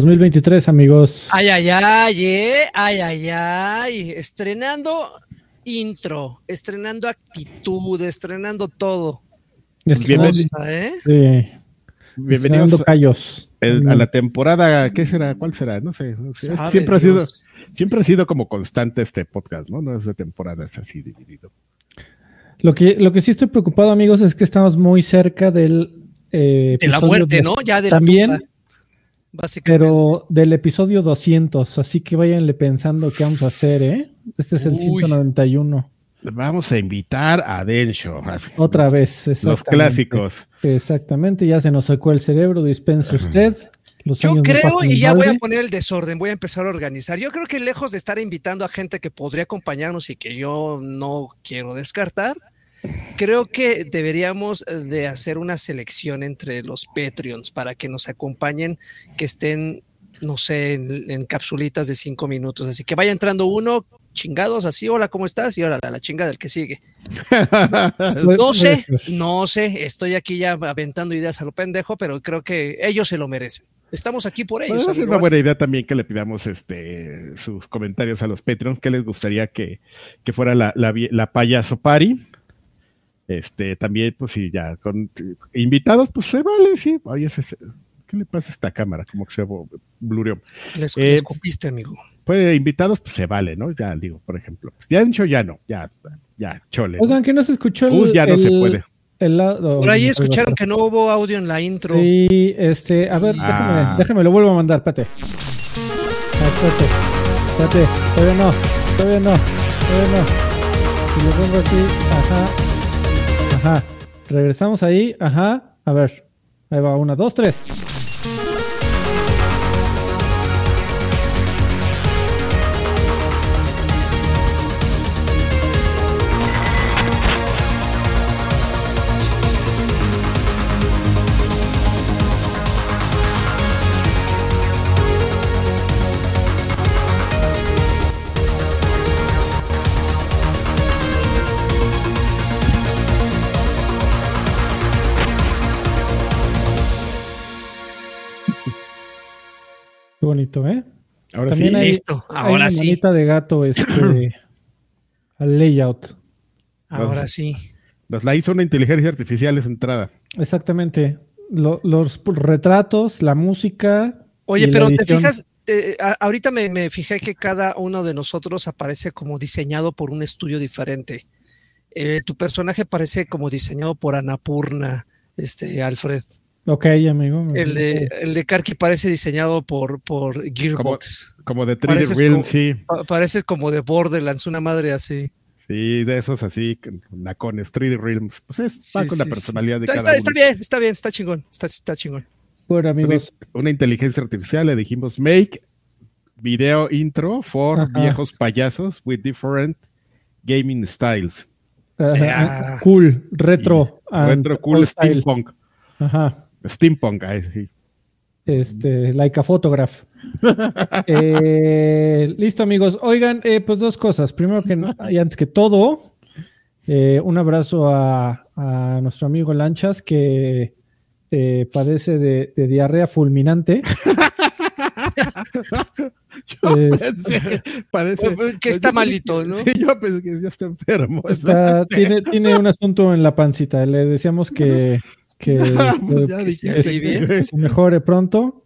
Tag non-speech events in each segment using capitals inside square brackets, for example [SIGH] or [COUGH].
2023, amigos. Ay, ay, ay, eh. ay, ay, ay. Estrenando intro, estrenando actitud, estrenando todo. Bienvenidos. ¿eh? Sí. Bienvenidos callos. a la temporada, ¿qué será? ¿Cuál será? No sé. siempre ha sido, siempre ha sido como constante este podcast, ¿no? No es de temporada, es así dividido. Lo que, lo que sí estoy preocupado, amigos, es que estamos muy cerca del eh, de la muerte, ¿no? Ya de también, pero del episodio 200, así que váyanle pensando qué vamos a hacer, ¿eh? Este es el 191. Vamos a invitar a Densho. Otra vez, Los clásicos. Exactamente, ya se nos sacó el cerebro, dispense usted. Yo creo, y ya voy a poner el desorden, voy a empezar a organizar. Yo creo que lejos de estar invitando a gente que podría acompañarnos y que yo no quiero descartar, Creo que deberíamos eh, de hacer una selección entre los Patreons para que nos acompañen, que estén, no sé, en, capsulitas de cinco minutos. Así que vaya entrando uno, chingados, así, hola, ¿cómo estás? Y ahora la, la chinga del que sigue. [LAUGHS] no sé, no sé, estoy aquí ya aventando ideas a lo pendejo, pero creo que ellos se lo merecen. Estamos aquí por ellos. es una buena idea también que le pidamos este, sus comentarios a los Patreons, que les gustaría que, fuera la, la, la payaso party este, también, pues sí, ya, con invitados, pues se vale, sí. Oye, ¿qué le pasa a esta cámara? Como que se blureó. Les, eh, copiste, amigo. Pues invitados, pues se vale, ¿no? Ya digo, por ejemplo. Pues, ya dicho, ya no, ya, ya, chole. Oigan, que no se escuchó el, Pues ya no se puede. por ahí escucharon que no hubo audio en la intro. Sí, este, a ver, déjame, ah. déjame, lo vuelvo a mandar, espérate. Espérate, espérate, todavía no, todavía no, todavía no. Si lo pongo aquí, ajá, Ajá. Regresamos ahí. Ajá. A ver. Ahí va. Una, dos, tres. ¿Eh? Ahora sí. Listo, ahora hay sí. de gato este, [CLEARS THROAT] al layout. Ahora sí. La hizo una inteligencia artificial esa entrada. Exactamente. los retratos, la música. Oye, pero te fijas, eh, ahorita me, fijé que cada uno de nosotros aparece como diseñado por un estudio diferente. Eh, tu personaje parece como diseñado por Anapurna, este, Alfred. Ok, amigo. El de, el de Karki parece diseñado por, por Gearbox. Como, de 3D Realms, sí. Parece como de Borderlands, una madre así. Sí, de esos así, con 3D Realms. Pues es, va con la personalidad de cada está, Está bien, está bien, está chingón, está, está chingón. Bueno, amigos. Una, inteligencia artificial, le dijimos, make video intro for viejos payasos with different gaming styles. Cool, retro. retro, cool, steampunk. Ajá. Steampunk, ahí Este, like a photograph. [LAUGHS] Eh, listo, amigos. Oigan, eh, pues dos cosas. Primero que y antes que todo, eh, un abrazo a, nuestro amigo Lanchas que padece de, diarrea fulminante. [LAUGHS] parece, que está malito, ¿no? Sí, yo pensé que ya está enfermo. tiene, tiene un asunto en la pancita. Le decíamos que [LAUGHS] que, se, mejore pronto.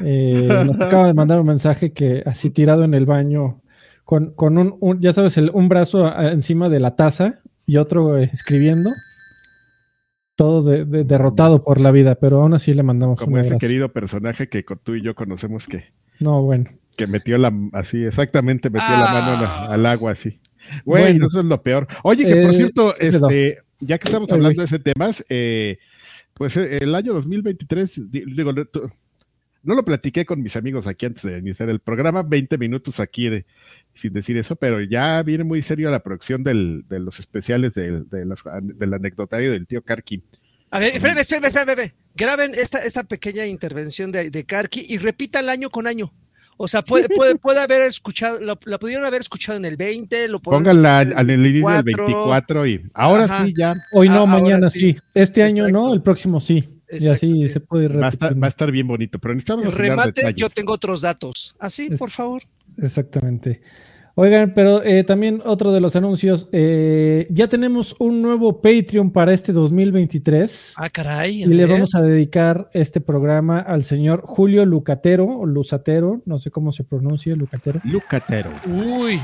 Eh, nos [LAUGHS] acaba de mandar un mensaje que así tirado en el baño, con, con un, ya sabes, un brazo encima de la taza y otro eh, escribiendo. todo derrotado por la vida, pero aún así le mandamos Como ese querido personaje que tú y yo conocemos que. No, bueno. Que metió la, así, exactamente, metió la mano ah. al agua así. bueno, eso es lo peor. Oye, que por eh, cierto, este, ya que estamos hablando de ese tema, eh, pues eh, el año 2023, digo, no lo platiqué con mis amigos aquí antes de iniciar el programa, 20 minutos aquí de, sin decir eso, pero ya viene muy serio la producción del, de los especiales de, de del anecdotario del tío Karki. A ver, espérame, espérame, espérame, Graben esta, esta pequeña intervención de, de Karki y repitan año con año. O sea, puede, puede, puede haber escuchado, la, pudieron haber escuchado en el 20, lo Pónganla al inicio del 24 y ahora sí ya. Hoy no, mañana sí. Este año no, el próximo sí. Y así se puede ir va a, estar, va a estar bien bonito, pero necesitamos... Remate, yo tengo otros datos. Así, por favor. Exactamente. Oigan, pero eh, también otro de los anuncios, eh, ya tenemos un nuevo Patreon para este 2023. Ah, caray. Y le vamos a dedicar este programa al señor Julio Lucatero, o Lucatero, no sé cómo se pronuncia, Lucatero. Lucatero. Uy,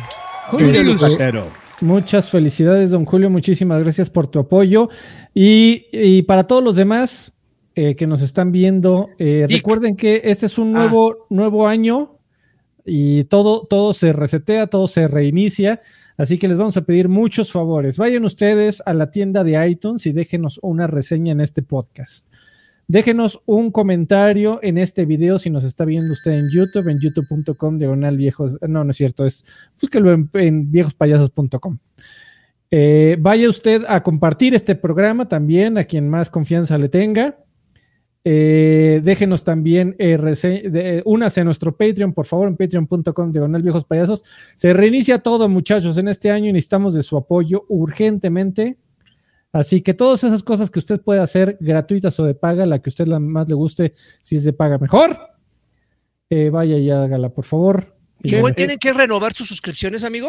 Julio Lucatero. Muchas felicidades, don Julio, muchísimas gracias por tu apoyo. Y, para todos los demás eh, que nos están viendo, recuerden que este es un nuevo, ah. nuevo año y todo, todo se resetea, todo se reinicia. Así que les vamos a pedir muchos favores. Vayan ustedes a la tienda de iTunes y déjenos una reseña en este podcast. Déjenos un comentario en este video si nos está viendo usted en YouTube, en youtube.com diagonal viejos. No, no es cierto, es búsquelo en, viejospayasos.com. Eh, vaya usted a compartir este programa también a quien más confianza le tenga. Eh, déjenos también eh, de, únase a nuestro Patreon, por favor, en patreon.com diagonal viejos payasos. Se reinicia todo, muchachos, en este año y necesitamos de su apoyo urgentemente. Así que todas esas cosas que usted puede hacer, gratuitas o de paga, la que a usted más le guste, si es de paga, mejor. Eh, vaya y hágala, por favor. Igual tienen que renovar sus suscripciones, amigo.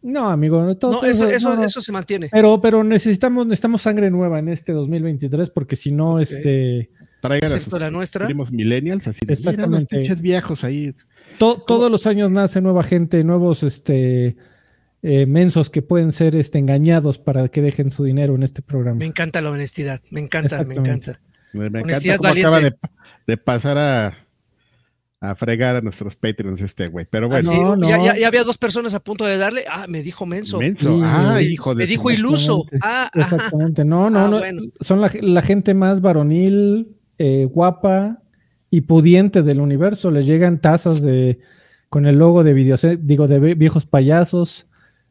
No, amigo, todo, eso, eso, se mantiene. Pero, pero necesitamos, necesitamos sangre nueva en este 2023, porque si no, este Traigan a la nuestra. millennials, así de, Exactamente. pinches viejos ahí. todos los años nace nueva gente, nuevos este eh, mensos que pueden ser este, engañados para que dejen su dinero en este programa. Me encanta la honestidad, me encanta, me encanta. Me, encanta cómo acaba de, pasar a, a fregar a nuestros Patreons este güey. Pero bueno. Ah, ya, había dos personas a punto de darle. Ah, me dijo menso. Menso. ah, hijo de. Me dijo iluso. Ah, exactamente. No, no, ah, no. Son la, la, gente más varonil, eh, guapa y pudiente del universo. Les llegan tazas de con el logo de videos, digo, de viejos payasos,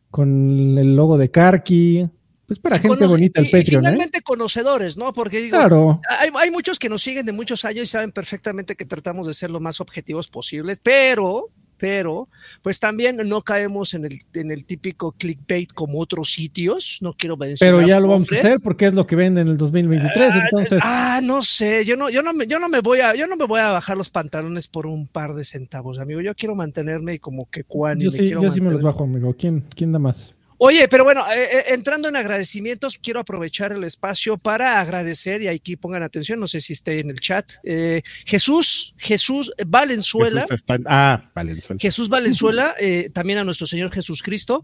con el logo de Karki. Pues para gente bonita el Patreon. Y ¿eh? finalmente conocedores, ¿no? Porque digo, claro. hay, hay, muchos que nos siguen de muchos años y saben perfectamente que tratamos de ser lo más objetivos posibles, pero pero pues también no caemos en el, en el típico clickbait como otros sitios, no quiero mencionar. Pero ya lo vamos a hacer porque es lo que venden en el 2023, ah, entonces. Ah, no sé, yo no, yo no me, yo no me voy a, yo no me voy a bajar los pantalones por un par de centavos, amigo. Yo quiero mantenerme como que cuán. Yo, sí, yo sí me los bajo, amigo. ¿Quién, quién da más? Oye, pero bueno, eh, eh, entrando en agradecimientos, quiero aprovechar el espacio para agradecer, y aquí pongan atención, no sé si esté en el chat, eh, Jesús, Jesús Valenzuela. Jesús ah, Valenzuela. Jesús Valenzuela, [LAUGHS] también a nuestro Señor Jesús Cristo,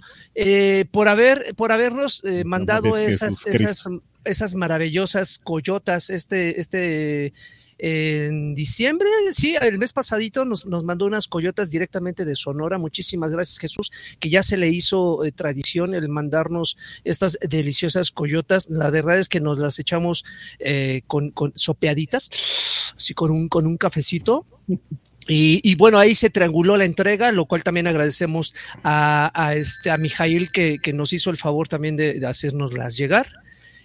por, haber, por habernos mandado esas, esas, esas maravillosas coyotas, este, este en diciembre, sí, el mes pasadito nos, mandó unas coyotas directamente de Sonora. Muchísimas gracias, Jesús, que ya se le hizo eh, tradición el mandarnos estas deliciosas coyotas. La verdad es que nos las echamos eh, con, sopeaditas, así con un, con un cafecito. Y, bueno, ahí se trianguló la entrega, lo cual también agradecemos a, este, a Mijail que, nos hizo el favor también de, de hacernoslas llegar.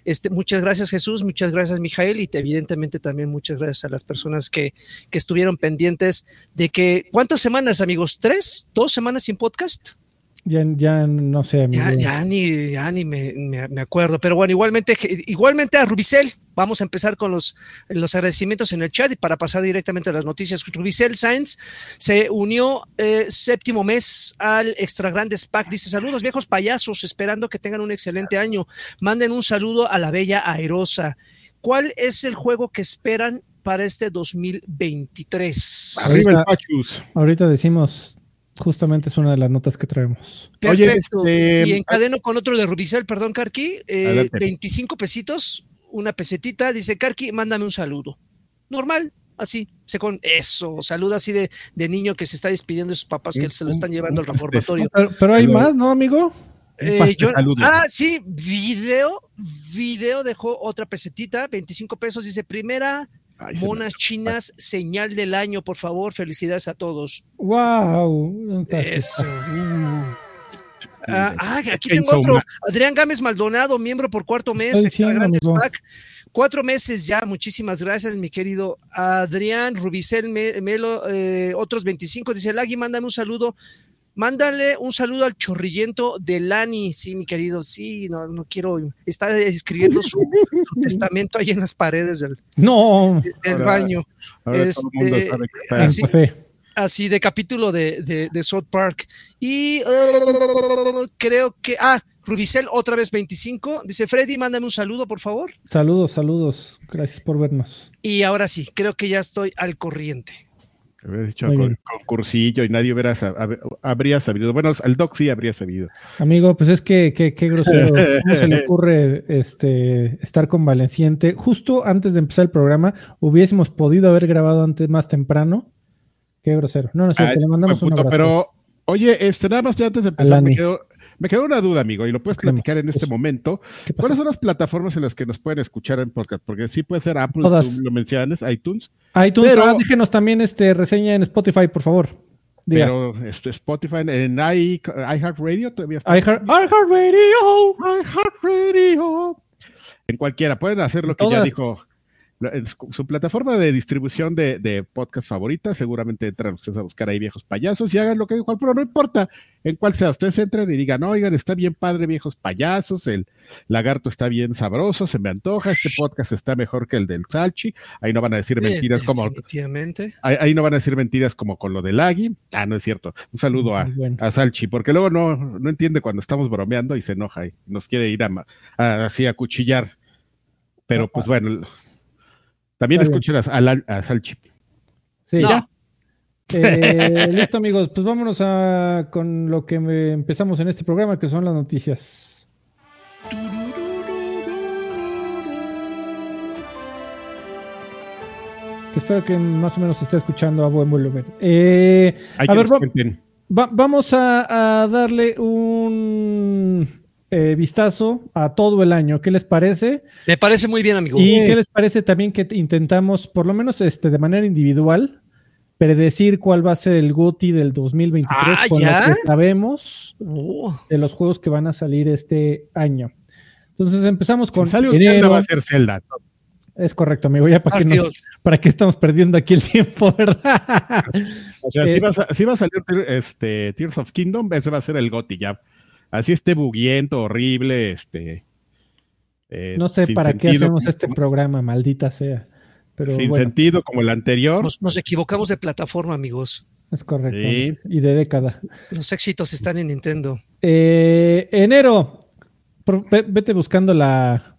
Este, muchas gracias Jesús, muchas gracias Mijael y evidentemente también muchas gracias a las personas que, que estuvieron pendientes de que, ¿cuántas semanas amigos? ¿Tres? ¿Dos semanas sin podcast? Ya, ya no sé. Ya, ya, ni, ya ni me, me, acuerdo. Pero bueno, igualmente, igualmente a Rubicel, vamos a empezar con los, los agradecimientos en el chat y para pasar directamente a las noticias. Rubicel Sainz se unió eh, séptimo mes al Extra Grandes Pack. Dice: Saludos, viejos payasos, esperando que tengan un excelente año. Manden un saludo a la bella Airosa. ¿Cuál es el juego que esperan para este 2023? Ahorita, ahorita decimos Justamente es una de las notas que traemos. Perfecto. Oye, este, y encadeno con otro de Rubicel, perdón, Carqui. 25 eh, pesitos, una pesetita, dice, Karki, mándame un saludo. Normal, así, se con eso, saluda así de, de, niño que se está despidiendo de sus papás que se lo están llevando al [LAUGHS] reformatorio. Pero, hay más, ¿no, amigo? Eh, ah, sí, video, video dejó otra pesetita, 25 pesos, dice primera monas chinas, señal del año, por favor, felicidades a todos. Wow. Eso. Ah, ah, aquí tengo otro. Adrián Gámez Maldonado, miembro por cuarto mes, extra grandes pack. Cuatro meses ya, muchísimas gracias, mi querido Adrián Rubicel Melo, eh, otros 25. Dice Lagui, mándame un saludo. Mándale un saludo al chorrillento de Lani, sí, mi querido, sí, no, no quiero, está escribiendo su, [LAUGHS] testamento ahí en las paredes del, no. del baño. Este, así, así, de capítulo de, de, de South Park. Y uh, creo que, ah, Rubicel, otra vez 25. Dice Freddy, mándame un saludo, por favor. Saludos, saludos. Gracias por vernos. Y ahora sí, creo que ya estoy al corriente. Habría dicho con, concursillo y nadie hubiera, habría sabido. Bueno, al doc sí habría sabido. Amigo, pues es que qué grosero. ¿Cómo se le [LAUGHS] ocurre este, estar convaleciente? Justo antes de empezar el programa, hubiésemos podido haber grabado antes más temprano. Qué grosero. No, no sé, te le mandamos un abrazo. Pero, oye, este, nada más antes de empezar, me quedo, me quedó una duda, amigo, y lo puedes platicar en este momento. ¿Cuáles son las plataformas en las que nos pueden escuchar en podcast? Porque sí puede ser Apple, tú lo mencionas, iTunes. iTunes, pero, ah, déjenos también este reseña en Spotify, por favor. Pero este, Spotify, en iHeartRadio todavía está. iHeartRadio. iHeartRadio. En cualquiera, pueden hacer lo que ya dijo su plataforma de distribución de, de, podcast favorita, seguramente entran ustedes a buscar ahí viejos payasos y hagan lo que dijo pero no importa en cuál sea, ustedes entren y digan, oigan, está bien padre viejos payasos, el lagarto está bien sabroso, se me antoja, este podcast está mejor que el del Salchi, ahí no van a decir mentiras como... Ahí, ahí, no van a decir mentiras como con lo del Agui, ah, no es cierto, un saludo a, a Salchi, porque luego no, no entiende cuando estamos bromeando y se enoja y nos quiere ir a, así a cuchillar, pero pues bueno también escuchen a, a, Salchip. Sí, ya. [LAUGHS] Eh, listo, amigos. Pues vámonos a, con lo que empezamos en este programa, que son las noticias. espero que más o menos se esté escuchando a buen volumen. Eh, a ver, vamos a darle un eh, vistazo a todo el año. ¿Qué les parece? Me parece muy bien, amigo. ¿Y qué les parece también que intentamos, por lo menos este, de manera individual, predecir cuál va a ser el GOTI del 2023 ah, con ¿ya? lo que sabemos oh. de los juegos que van a salir este año? Entonces empezamos con. Si sale un Zelda, va a ser Zelda. Es correcto, amigo. Ya para, qué, para qué estamos perdiendo aquí el tiempo, [LAUGHS] ¿verdad? O sea, si, va a, si, va a, salir este, Tears of Kingdom, ese va a ser el GOTI ya así esté buguiento, horrible, este. Eh, no sé para qué hacemos este programa, maldita sea. Pero sin sentido como el anterior. Nos, equivocamos de plataforma, amigos. Es correcto. Y de década. Los éxitos están en Nintendo. Eh, enero. Vete buscando la,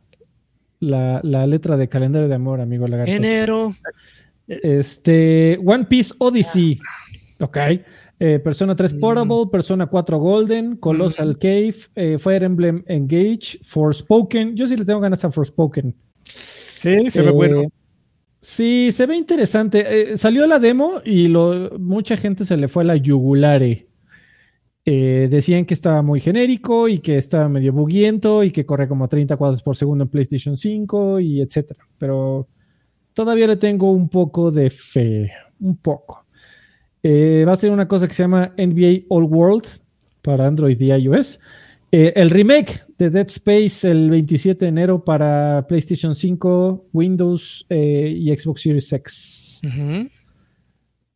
la, la, letra de calendario de amor, amigo Lagarto. Enero. Este. One Piece Odyssey. Ok. Eh, Persona 3 Portable, Persona 4 Golden, Colossal Cave, eh, Fire Emblem Engage, Forspoken. Yo sí le tengo ganas a Forspoken. Sí, se ve bueno. Eh, sí, se ve interesante. salió la demo y mucha gente se le fue a la yugulare. decían que estaba muy genérico y que estaba medio buguiento y que corre como 30 cuadros por segundo en PlayStation 5 y etcétera. Pero todavía le tengo un poco de fe. Un poco. Eh, va a ser una cosa que se llama NBA All World para Android y iOS. Eh, el remake de Dead Space el 27 de enero para PlayStation 5, Windows eh, y Xbox Series X.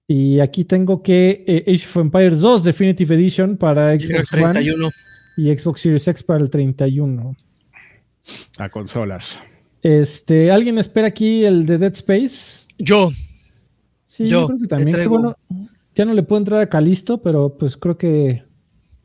Y aquí tengo que Age of Empires 2 Definitive Edition para Xbox One y Xbox Series X para el 31. A consolas. Este, ¿Alguien espera aquí el de Dead Space? Yo. Sí, yo, creo que también. Bueno, ya no le puedo entrar a Calisto, pero pues creo que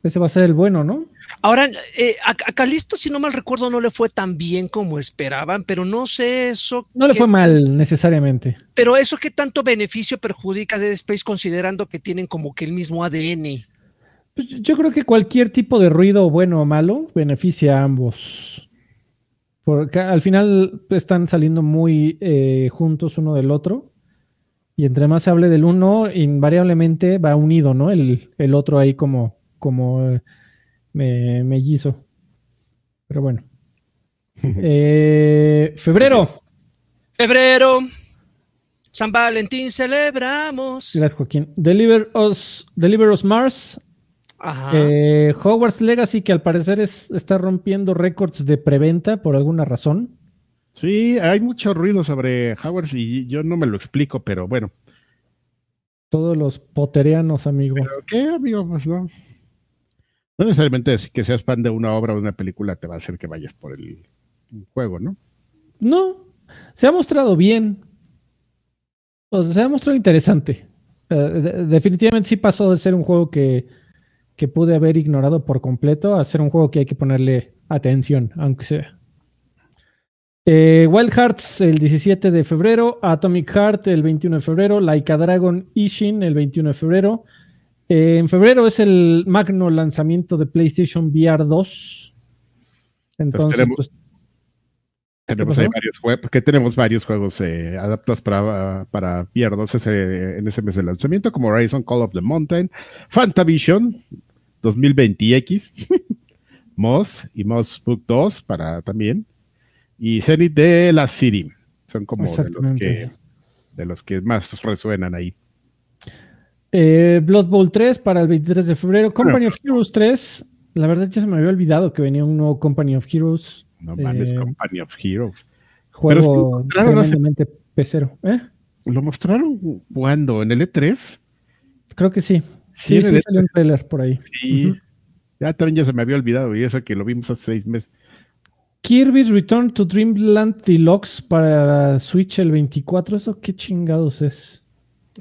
ese va a ser el bueno, ¿no? Ahora, eh, a, Calisto, si no mal recuerdo, no le fue tan bien como esperaban, pero no sé eso. No le fue mal necesariamente. Pero eso qué tanto beneficio perjudica a Dead Space considerando que tienen como que el mismo ADN. Pues yo creo que cualquier tipo de ruido, bueno o malo, beneficia a ambos. Porque al final están saliendo muy eh, juntos uno del otro. Y entre más se hable del uno, invariablemente va unido, ¿no? El, otro ahí como, como eh, me, mellizo. Pero bueno. [LAUGHS] Eh, febrero. Febrero. San Valentín celebramos. Gracias, Joaquín. Deliver Us, Deliver Us Mars. Eh, Hogwarts Legacy, que al parecer es, está rompiendo récords de preventa por alguna razón. Sí, hay mucho ruido sobre Hogwarts y yo no me lo explico, pero bueno. Todos los poterianos, amigo. qué, amigo? Pues no. No necesariamente que seas fan de una obra o de una película te va a hacer que vayas por el juego, ¿no? No, se ha mostrado bien. O sea, se ha mostrado interesante. Eh, definitivamente sí pasó de ser un juego que, que pude haber ignorado por completo a ser un juego que hay que ponerle atención, aunque sea. Eh, Wild Hearts el 17 de febrero, Atomic Heart el 21 de febrero, Laika Dragon Ishin el 21 de febrero. Eh, en febrero es el magno lanzamiento de PlayStation VR 2. Entonces, pues, tenemos, varios juegos, que tenemos varios juegos eh, adaptados para, para VR 2 en ese mes de lanzamiento, como Horizon Call of the Mountain, Fantavision 2020X, [LAUGHS] Moss y Moss Book 2 para también, y Zenith de la City. Son como de los, que, de los que más resuenan ahí. Eh, Blood Bowl 3 para el 23 de febrero. Company of Heroes 3. La verdad ya se me había olvidado que venía un nuevo Company of Heroes. No mames, eh, Company of Heroes. Juego tremendamente pecero. ¿eh? ¿Lo mostraron cuando? ¿En el E3? Creo que sí. Sí, sí, salió un trailer por ahí. Sí. Ya también ya se me había olvidado y eso que lo vimos hace seis meses. Kirby's Return to Dreamland Deluxe para Switch el 24. ¿Eso qué chingados es?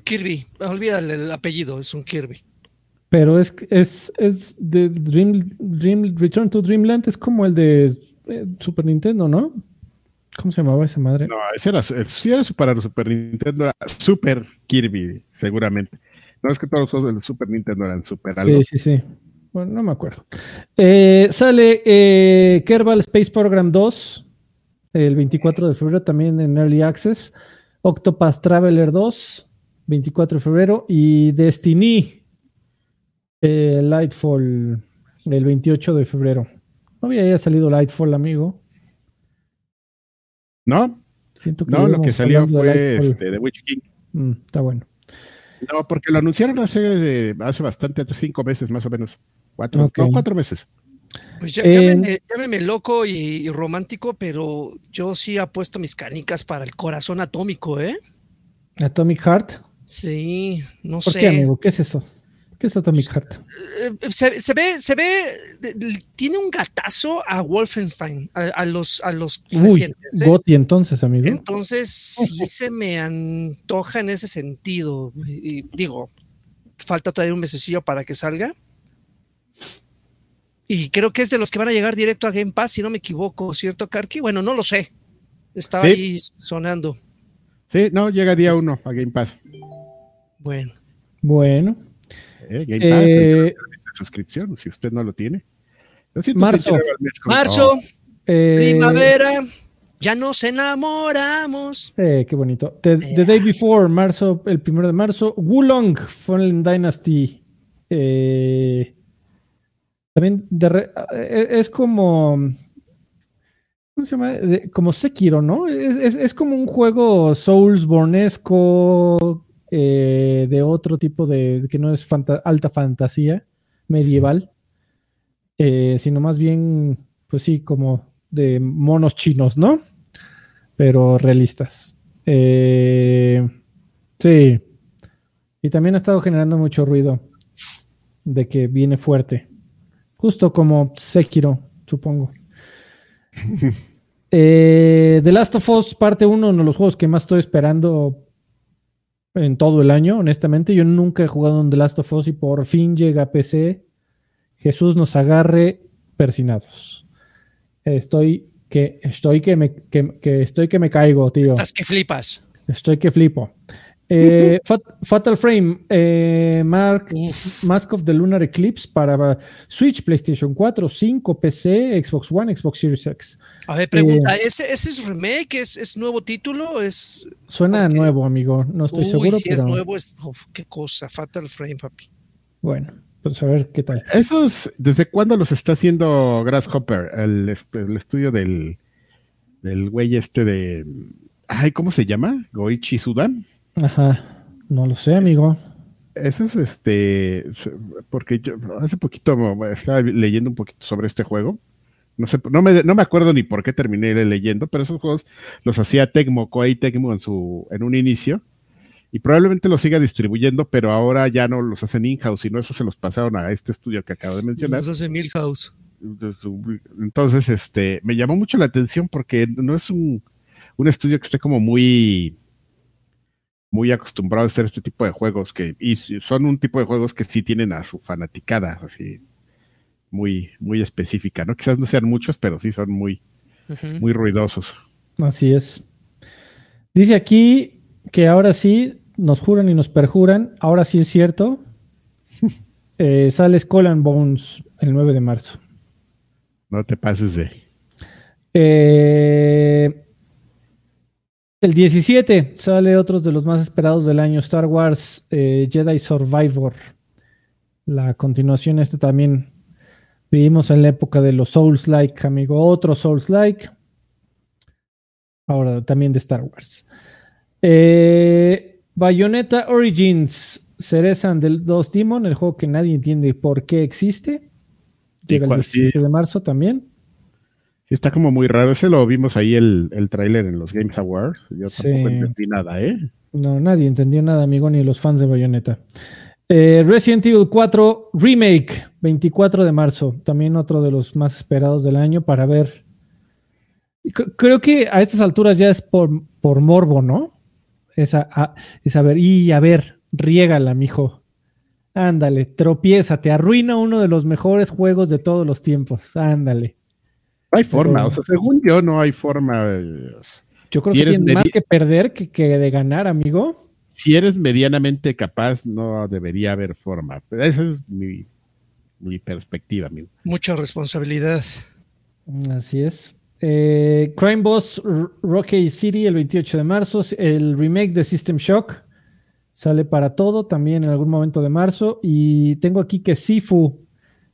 Kirby, olvídale el apellido, es un Kirby. Pero es, es, es de Dream, Dream, Return to Dreamland, es como el de eh, Super Nintendo, ¿no? ¿Cómo se llamaba esa madre? No, ese era, si era para Super Nintendo, era Super Kirby, seguramente. No es que todos los juegos del Super Nintendo eran Super algo. Sí, sí, sí. Bueno, no me acuerdo. Eh, sale eh, Kerbal Space Program 2 el 24 de febrero también en Early Access. Octopath Traveler 2, 24 de febrero. Y Destiny eh, Lightfall el 28 de febrero. No había salido Lightfall, amigo. No. Siento que no, lo que salió fue este, The Witch King. Mm, está bueno. No, porque lo anunciaron hace, hace bastante, cinco meses más o menos. Cuatro, cuatro meses. Pues ya, llámeme, loco y, romántico, pero yo sí apuesto mis canicas para el corazón atómico, ¿eh? Atomic Heart. Sí, no ¿Por sé. qué, amigo? ¿Qué es eso? ¿Qué es Atomic Heart? Eh, se, ve, se ve, tiene un gatazo a Wolfenstein, a, los, a los recientes. ¿eh? Gotti entonces, amigo. Entonces sí [LAUGHS] se me antoja en ese sentido. Y digo, falta todavía un mesecillo para que salga. Y creo que es de los que van a llegar directo a Game Pass, si no me equivoco, ¿cierto, Karki? Bueno, no lo sé. Estaba ahí sonando. Sí, no, llega día uno a Game Pass. Bueno. Bueno. Eh, Game Pass, eh, suscripción, si usted no lo tiene. Marzo, marzo, eh, primavera, ya nos enamoramos. Eh, qué bonito. The, Day Before, marzo, el primero de marzo. Wulong, Fallen Dynasty. También es como. ¿Cómo se llama? como Sekiro, ¿no? Es, es, como un juego Souls-Bornesco eh, de otro tipo de, que no es alta fantasía medieval, eh, sino más bien, pues sí, como de monos chinos, ¿no? Pero realistas. Eh, sí. Y también ha estado generando mucho ruido de que viene fuerte. Justo como Sekiro, supongo. [LAUGHS] The Last of Us, parte 1, uno de los juegos que más estoy esperando en todo el año, honestamente. Yo nunca he jugado en The Last of Us y por fin llega a PC. Jesús nos agarre persinados. Estoy que estoy que me, que, estoy que me caigo, tío. Estás que flipas. Estoy que flipo. Eh, Fatal Frame, eh, Mask of the Lunar Eclipse para Switch, PlayStation 4, 5, PC, Xbox One, Xbox Series X. A ver, pregunta, eh, ¿ese, es remake? ¿Es, nuevo título? Es, suena nuevo, amigo. No estoy seguro. Si es nuevo, es, qué cosa, Fatal Frame, papi. Bueno, pues a ver qué tal. ¿Esos, desde cuándo los está haciendo Grasshopper? El, el estudio del, del güey este de. Ay, ¿cómo se llama? Goichi Sudan. Ajá, no lo sé, amigo. Eso es este, porque yo hace poquito estaba leyendo un poquito sobre este juego. No sé, no me, no me acuerdo ni por qué terminé leyendo, pero esos juegos los hacía Tecmo, Koei Tecmo en su, en un inicio. Y probablemente los siga distribuyendo, pero ahora ya no los hacen in-house, sino eso se los pasaron a este estudio que acabo de mencionar. Los hace Milhouse. Entonces, este, me llamó mucho la atención porque no es un, un estudio que esté como muy muy acostumbrado a hacer este tipo de juegos que y son un tipo de juegos que sí tienen a su fanaticada así muy muy específica no quizás no sean muchos pero sí son muy muy ruidosos. Así es. Dice aquí que ahora sí nos juran y nos perjuran. Ahora sí es cierto. [LAUGHS] Eh, sale Skull and Bones el 9 de marzo. No te pases de eh, el 17 sale otro de los más esperados del año, Star Wars eh, Jedi Survivor. La continuación, este también vivimos en la época de los Souls-like, amigo. Otro Souls-like. Ahora también de Star Wars. Eh, Bayonetta Origins, Cerezan del 2 Demon, el juego que nadie entiende por qué existe. Llega el 17 de marzo también. Está como muy raro. Ese lo vimos ahí el, el tráiler en los Games Awards. Yo tampoco entendí nada, ¿eh? No, nadie entendió nada, amigo, ni los fans de Bayonetta. Eh, Resident Evil 4 Remake, 24 de marzo. También otro de los más esperados del año para ver. creo que a estas alturas ya es por, por morbo, ¿no? Es a, es a ver, y a ver, riégala, mijo. Ándale, tropieza, te arruina uno de los mejores juegos de todos los tiempos. Ándale. No hay forma, o sea, según yo no hay forma. yo creo que tiene más que perder que, de ganar, amigo. Si eres medianamente capaz, no debería haber forma. Esa es mi, perspectiva, amigo. Mucha responsabilidad. Así es. Eh, Crime Boss Rocky City el 28 de marzo. El remake de System Shock sale para todo también en algún momento de marzo. Y tengo aquí que Sifu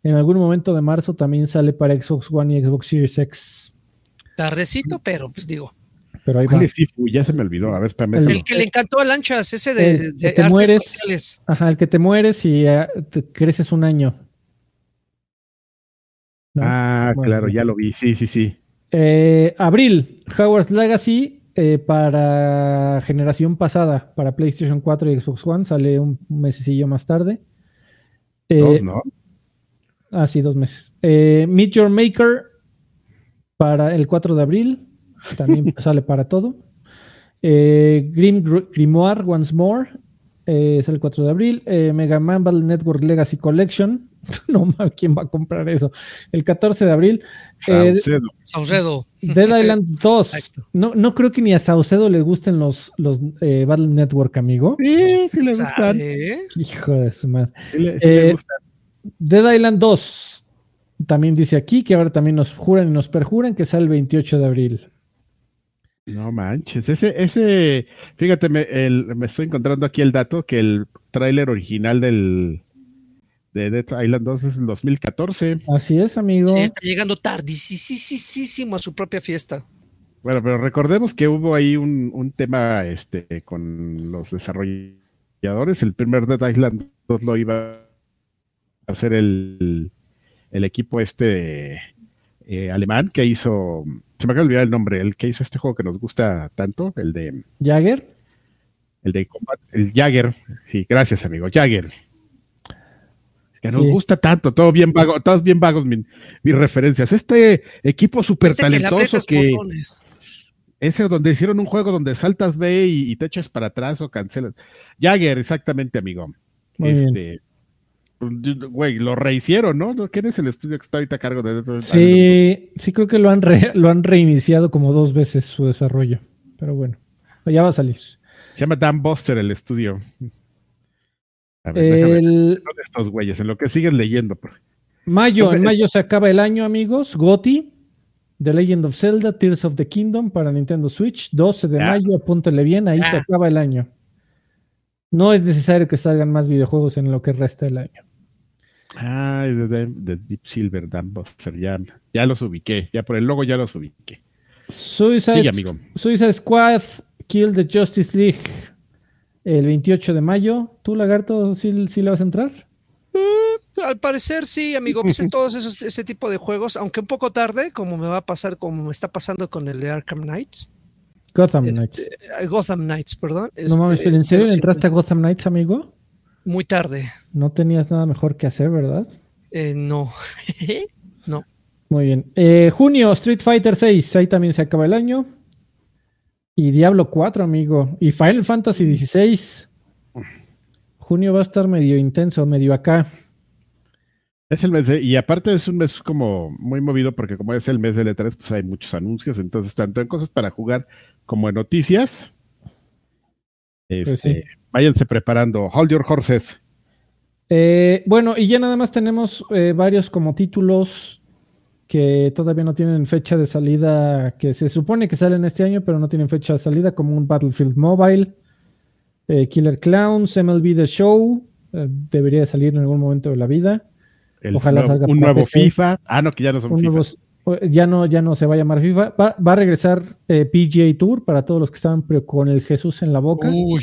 en algún momento de marzo también sale para Xbox One y Xbox Series X. Tardecito, pero pues digo. Pero ahí va. ya se me olvidó. A ver, El, que le encantó a Lanchas, ese de, de te mueres, Ajá, el que te mueres y eh, te creces un año. Ah, claro, ya lo vi. Sí, sí, sí. Eh, abril, Howard's Legacy eh, para generación pasada, para PlayStation 4 y Xbox One, sale un mesecillo más tarde. Dos, ¿no? Ah, sí, dos meses. Eh, Meet Your Maker para el 4 de abril. También [LAUGHS] sale para todo. Eh, Grim Grimoire Once More. Eh, es el 4 de abril. Mega Man Battle Network Legacy Collection. [LAUGHS] no ¿quién va a comprar eso? El 14 de abril. Saucedo. Dead Island [LAUGHS] 2. No, no creo que ni a Saucedo le gusten los, los Battle Network, amigo. Sí, sí le gustan. Hijo de su madre. Sí le, gustan. Dead Island 2 también dice aquí que ahora también nos juran y nos perjuran que sale el 28 de abril. No manches, ese, ese, fíjate, me, estoy encontrando aquí el dato que el tráiler original del de Dead Island 2 es el 2014. Así es, amigo. Sí, está llegando tarde, sí, sí, sí, sí, a su propia fiesta. Bueno, pero recordemos que hubo ahí un, un tema este, con los desarrolladores. El primer Dead Island 2 lo iba hacer el, el equipo este eh, alemán que hizo, se me acaba de olvidar el nombre, el que hizo este juego que nos gusta tanto, el de... Jagger. El de el Jagger, sí, gracias amigo, Jagger. Que nos gusta tanto, todo bien vago, todos bien vagos mis, referencias. Este equipo súper talentoso que... Ese donde hicieron un juego donde saltas B y, te echas para atrás o cancelas. Jagger, exactamente, amigo. este, pues, güey, lo rehicieron, ¿no? ¿Quién es el estudio que está ahorita a cargo de eso? Sí, sí creo que lo han, lo han reiniciado como dos veces su desarrollo. Pero bueno, ya va a salir. Se llama Dan Buster el estudio. A ver, el... estos güeyes, en lo que sigues leyendo. Mayo, en mayo se acaba el año, amigos. Goti, The Legend of Zelda, Tears of the Kingdom para Nintendo Switch. 12 de mayo, apúntale bien, ahí se acaba el año. No es necesario que salgan más videojuegos en lo que resta del año. Ah, de, Deep Silver, Dan Buster, ya, ya los ubiqué, ya por el logo ya los ubiqué. Suicide, Suicide Squad, Kill the Justice League, el 28 de mayo. ¿Tú, Lagarto, sí, le vas a entrar? Eh, al parecer sí, amigo. Pues [LAUGHS] todos esos, ese tipo de juegos, aunque un poco tarde, como me va a pasar, como me está pasando con el de Arkham Knights. Gotham este, Knights. Gotham Knights, perdón. no mames, este, ¿en serio entraste a Gotham Knights, amigo? Muy tarde. No tenías nada mejor que hacer, ¿verdad? Eh, no. [LAUGHS] no. Muy bien. junio, Street Fighter 6. Ahí también se acaba el año. Y Diablo 4, amigo. Y Final Fantasy 16. Junio va a estar medio intenso, medio acá. Es el mes de, y aparte es un mes como muy movido porque como es el mes de letras, pues hay muchos anuncios, entonces tanto en cosas para jugar como en noticias. Pues este, váyanse preparando. Hold your horses. Eh, bueno, y ya nada más tenemos eh, varios como títulos que todavía no tienen fecha de salida, que se supone que salen este año, pero no tienen fecha de salida, como un Battlefield Mobile, eh, Killer Clowns, MLB The Show, eh, debería salir en algún momento de la vida. Ojalá salga un nuevo FIFA. Ah, no, que ya no son FIFA. ya no, ya no se va a llamar FIFA. Va, a regresar eh, PGA Tour para todos los que estaban con el Jesús en la boca. Uy.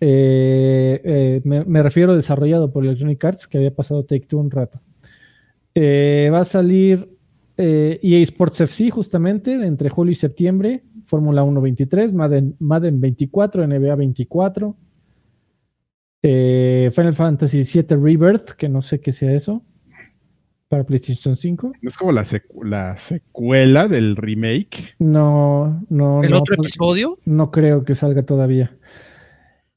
Me, me, refiero desarrollado por Electronic Arts, que había pasado Take Two un rato. va a salir eh, EA Sports FC justamente entre julio y septiembre, Fórmula 1 23, Madden, Madden 24, NBA 24, eh, Final Fantasy VII Rebirth, que no sé qué sea eso, para PlayStation 5. ¿No es como la, secuela del remake? No, no. ¿El otro episodio? No creo que salga todavía.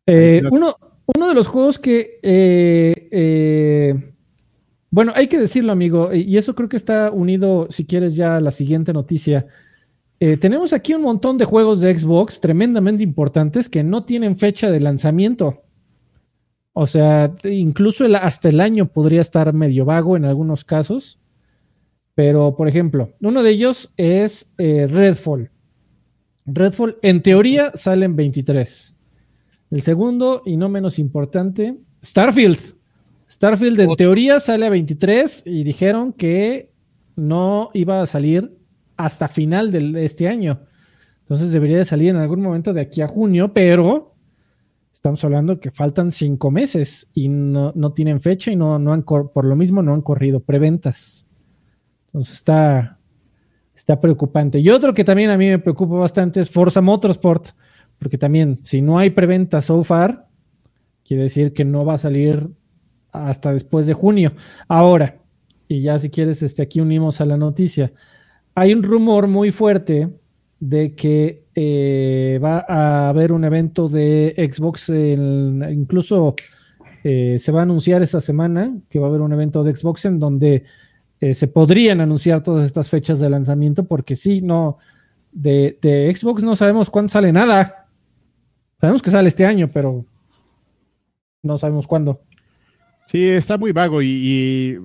Eh, uno, uno, de los juegos que eh, bueno, hay que decirlo, amigo, y eso creo que está unido, si quieres, ya a la siguiente noticia. Eh, tenemos aquí un montón de juegos de Xbox tremendamente importantes que no tienen fecha de lanzamiento. O sea, incluso hasta el año podría estar medio vago en algunos casos. Pero, por ejemplo, uno de ellos es eh, Redfall. Redfall, en teoría, sale en 23. El segundo, y no menos importante, Starfield. Starfield en teoría sale a 23 y dijeron que no iba a salir hasta final de este año. Entonces debería de salir en algún momento de aquí a junio, pero estamos hablando que faltan cinco meses y no, tienen fecha y no, no han, por lo mismo no han corrido preventas. Entonces está, está preocupante. Y otro que también a mí me preocupa bastante es Forza Motorsport, porque también si no hay preventa so far, quiere decir que no va a salir hasta después de junio. Ahora, y ya si quieres, este, aquí unimos a la noticia. Hay un rumor muy fuerte de que eh, va a haber un evento de Xbox, incluso eh, se va a anunciar esta semana que va a haber un evento de Xbox en donde eh, se podrían anunciar todas estas fechas de lanzamiento, porque sí, no, de Xbox no sabemos cuándo sale nada. Sabemos que sale este año, pero no sabemos cuándo. Sí, está muy vago y,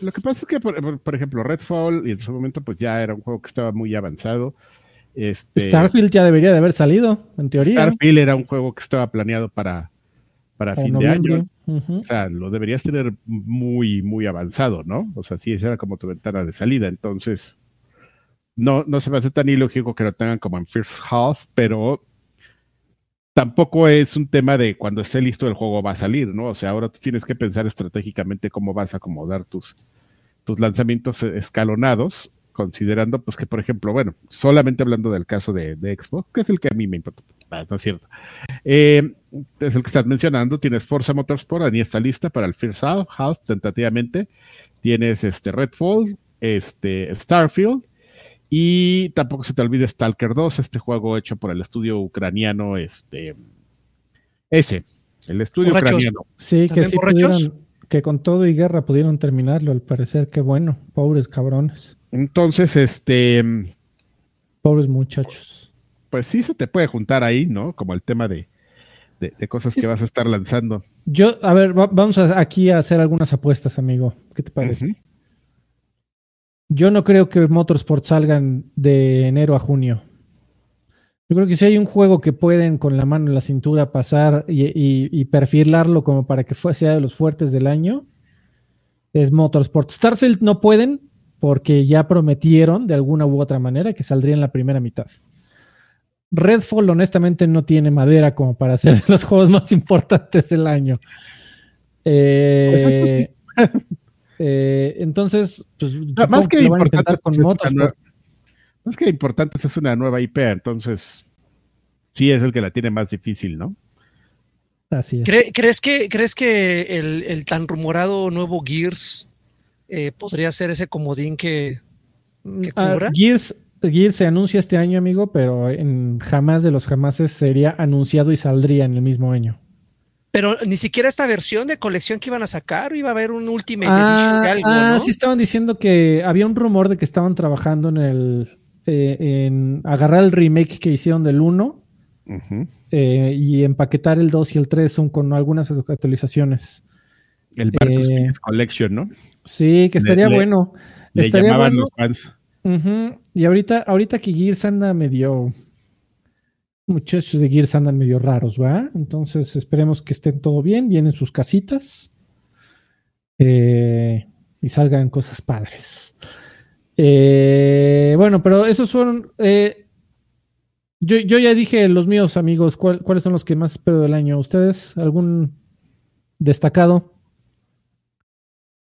lo que pasa es que, por, ejemplo, Redfall, y en su momento pues ya era un juego que estaba muy avanzado. Este, Starfield ya debería de haber salido, en teoría. Starfield era un juego que estaba planeado para, para fin de año. O sea, lo deberías tener muy, muy avanzado, ¿no? O sea, sí, esa era como tu ventana de salida. Entonces, no, no se me hace tan ilógico que lo tengan como en First Half, pero tampoco es un tema de cuando esté listo el juego va a salir, ¿no? O sea, ahora tú tienes que pensar estratégicamente cómo vas a acomodar tus, tus lanzamientos escalonados, considerando, pues que, por ejemplo, bueno, solamente hablando del caso de, Xbox, que es el que a mí me importa, ah, es cierto. Eh, es el que estás mencionando, tienes Forza Motorsport, ahí está lista para el First Half, tentativamente. Tienes este Redfall, este Starfield, y tampoco se te olvide Stalker 2, este juego hecho por el estudio ucraniano, este, ese, el estudio ucraniano. Sí, que sí que con todo y guerra pudieron terminarlo, al parecer, qué bueno, pobres cabrones. Entonces, este... Pobres muchachos. pues sí se te puede juntar ahí, ¿no? Como el tema de, cosas que vas a estar lanzando. Yo, a ver, vamos aquí a hacer algunas apuestas, amigo. ¿Qué te parece? Yo no creo que Motorsport salgan de enero a junio. Yo creo que si hay un juego que pueden con la mano en la cintura pasar y, perfilarlo como para que sea de los fuertes del año, es Motorsport. Starfield no pueden porque ya prometieron de alguna u otra manera que saldría en la primera mitad. Redfall honestamente no tiene madera como para ser de los juegos más [LAUGHS] importantes del año. Eh, eh, entonces, pues, más que importante con. Es que importante es una nueva IP, entonces sí es el que la tiene más difícil, ¿no? Así es. ¿Crees que, ¿crees que el, tan rumorado nuevo Gears eh, podría ser ese comodín que, que ah, cubra? Gears, Gears se anuncia este año, amigo, pero en jamás de los jamases sería anunciado y saldría en el mismo año. Pero ni siquiera esta versión de colección que iban a sacar, iba a haber un Ultimate Edition de algo, ah, sí estaban diciendo que había un rumor de que estaban trabajando en el eh, en agarrar el remake que hicieron del 1 eh, y empaquetar el 2 y el 3 con algunas actualizaciones. El Barcos eh, Collection, ¿no? Sí, que estaría bueno. Le llamaban los fans. Y ahorita, ahorita que Gears anda medio. Muchachos de Gears andan medio raros, ¿va? Entonces esperemos que estén todo bien, vienen sus casitas y salgan cosas padres. Eh, bueno, pero esos fueron. Eh, yo, ya dije los míos, amigos, cuáles son los que más espero del año. ¿Ustedes algún destacado?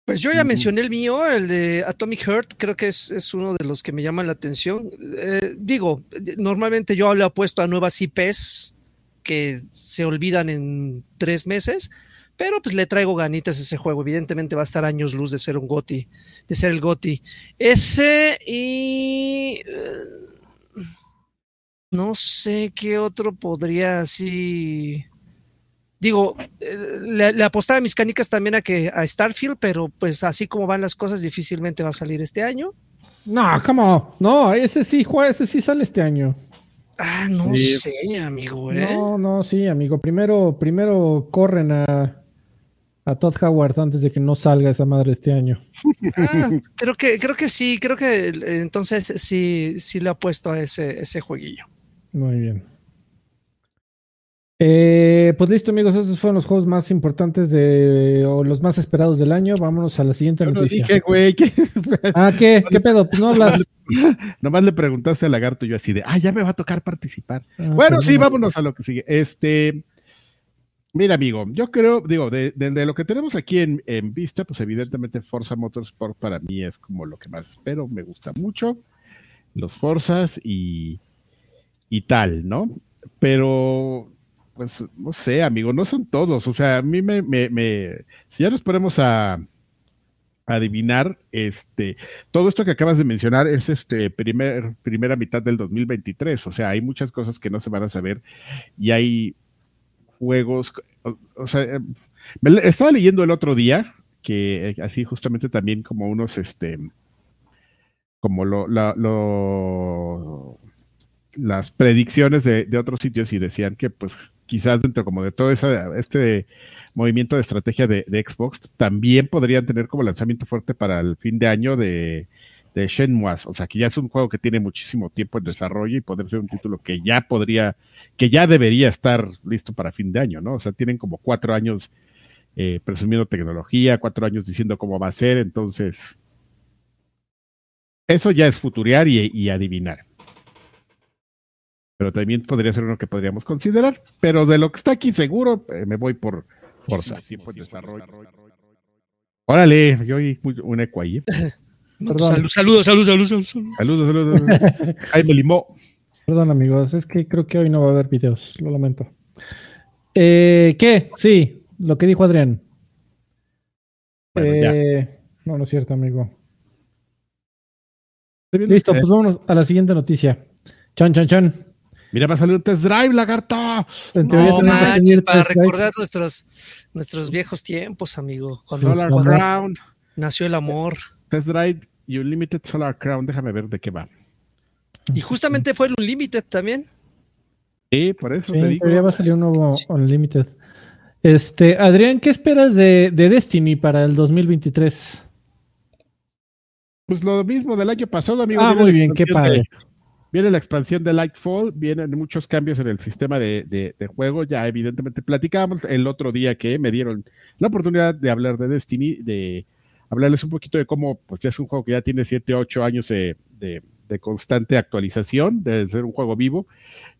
Pues yo ya mencioné el mío, el de Atomic Heart, creo que es, uno de los que me llaman la atención. Eh, digo, normalmente yo le apuesto a nuevas IPs que se olvidan en tres meses, pero pues le traigo ganitas a ese juego. Evidentemente va a estar años luz de ser un GOTI, de ser el GOTI. Ese y... Eh, no sé qué otro podría así... Digo, eh, le, apostaba mis canicas también a que a Starfield, pero pues así como van las cosas, difícilmente va a salir este año. No, ¿cómo? No, ese sí, ese sí sale este año. Ah, no sé, amigo. ¿eh? No, no, sí, amigo. Primero, primero corren a, a Todd Howard antes de que no salga esa madre este año. Ah, creo que, creo que sí, creo que entonces sí, sí le ha puesto a ese, ese jueguillo. Muy bien. Eh, pues listo, amigos, esos fueron los juegos más importantes de o los más esperados del año. Vámonos a la siguiente noticia. dije, güey, [LAUGHS] Ah, ¿qué? ¿Qué pedo? Pues no hablas. [LAUGHS] Nomás le preguntaste al lagarto yo así de, ah, ya me va a tocar participar. Ah, bueno, sí, vámonos a lo que sigue. Este, Mira, amigo, yo creo, digo, de, lo que tenemos aquí en, vista, pues evidentemente Forza Motorsport para mí es como lo que más espero, me gusta mucho, los Forzas y, y tal, ¿no? Pero, pues, no sé, amigo, no son todos, o sea, a mí me, me, me si ya nos ponemos a, adivinar, este, todo esto que acabas de mencionar es este primer, primera mitad del 2023, o sea, hay muchas cosas que no se van a saber y hay juegos, o, sea, eh, estaba leyendo el otro día que eh, así justamente también como unos, este, como lo, las predicciones de, otros sitios y decían que pues quizás dentro como de todo esa, este movimiento de estrategia de, Xbox también podrían tener como lanzamiento fuerte para el fin de año de, de Shenmue, o sea que ya es un juego que tiene muchísimo tiempo en desarrollo y poder ser un título que ya podría que ya debería estar listo para fin de año, ¿no? O sea, tienen como cuatro años eh, presumiendo tecnología, cuatro años diciendo cómo va a ser, entonces eso ya es futurear y, adivinar. Pero también podría ser uno que podríamos considerar. Pero de lo que está aquí seguro, eh, me voy por Forza. Tiempo de desarrollo. Órale, yo oí un eco ahí. [LAUGHS] ¿eh? Saludos, saludos, saludos, saludos. [LAUGHS] Saludos, saludos. Ahí me limó. Perdón, amigos, es que creo que hoy no va a haber videos, lo lamento. Eh, ¿Qué? Sí, lo que dijo Adrián. Eh, no, no es cierto, amigo. Listo, pues vámonos a la siguiente noticia. Chan, chan, chan. Mira, va a salir un test drive, lagarto. No manches, para recordar nuestros, nuestros viejos tiempos, amigo. Cuando nació el amor. Test drive y Unlimited Solar Crown. Déjame ver de qué va. Y justamente fue el Unlimited también. Sí, por eso sí, Pero ya va a salir un nuevo Unlimited. Este, Adrián, ¿qué esperas de, de Destiny para el 2023? Pues lo mismo del año pasado, amigo. Ah, muy bien, qué padre. Viene la expansión de Lightfall, vienen muchos cambios en el sistema de, juego. Ya evidentemente platicábamos el otro día que me dieron la oportunidad de hablar de Destiny, de hablarles un poquito de cómo, pues ya es un juego que ya tiene 7, 8 años de, de constante actualización, de ser un juego vivo.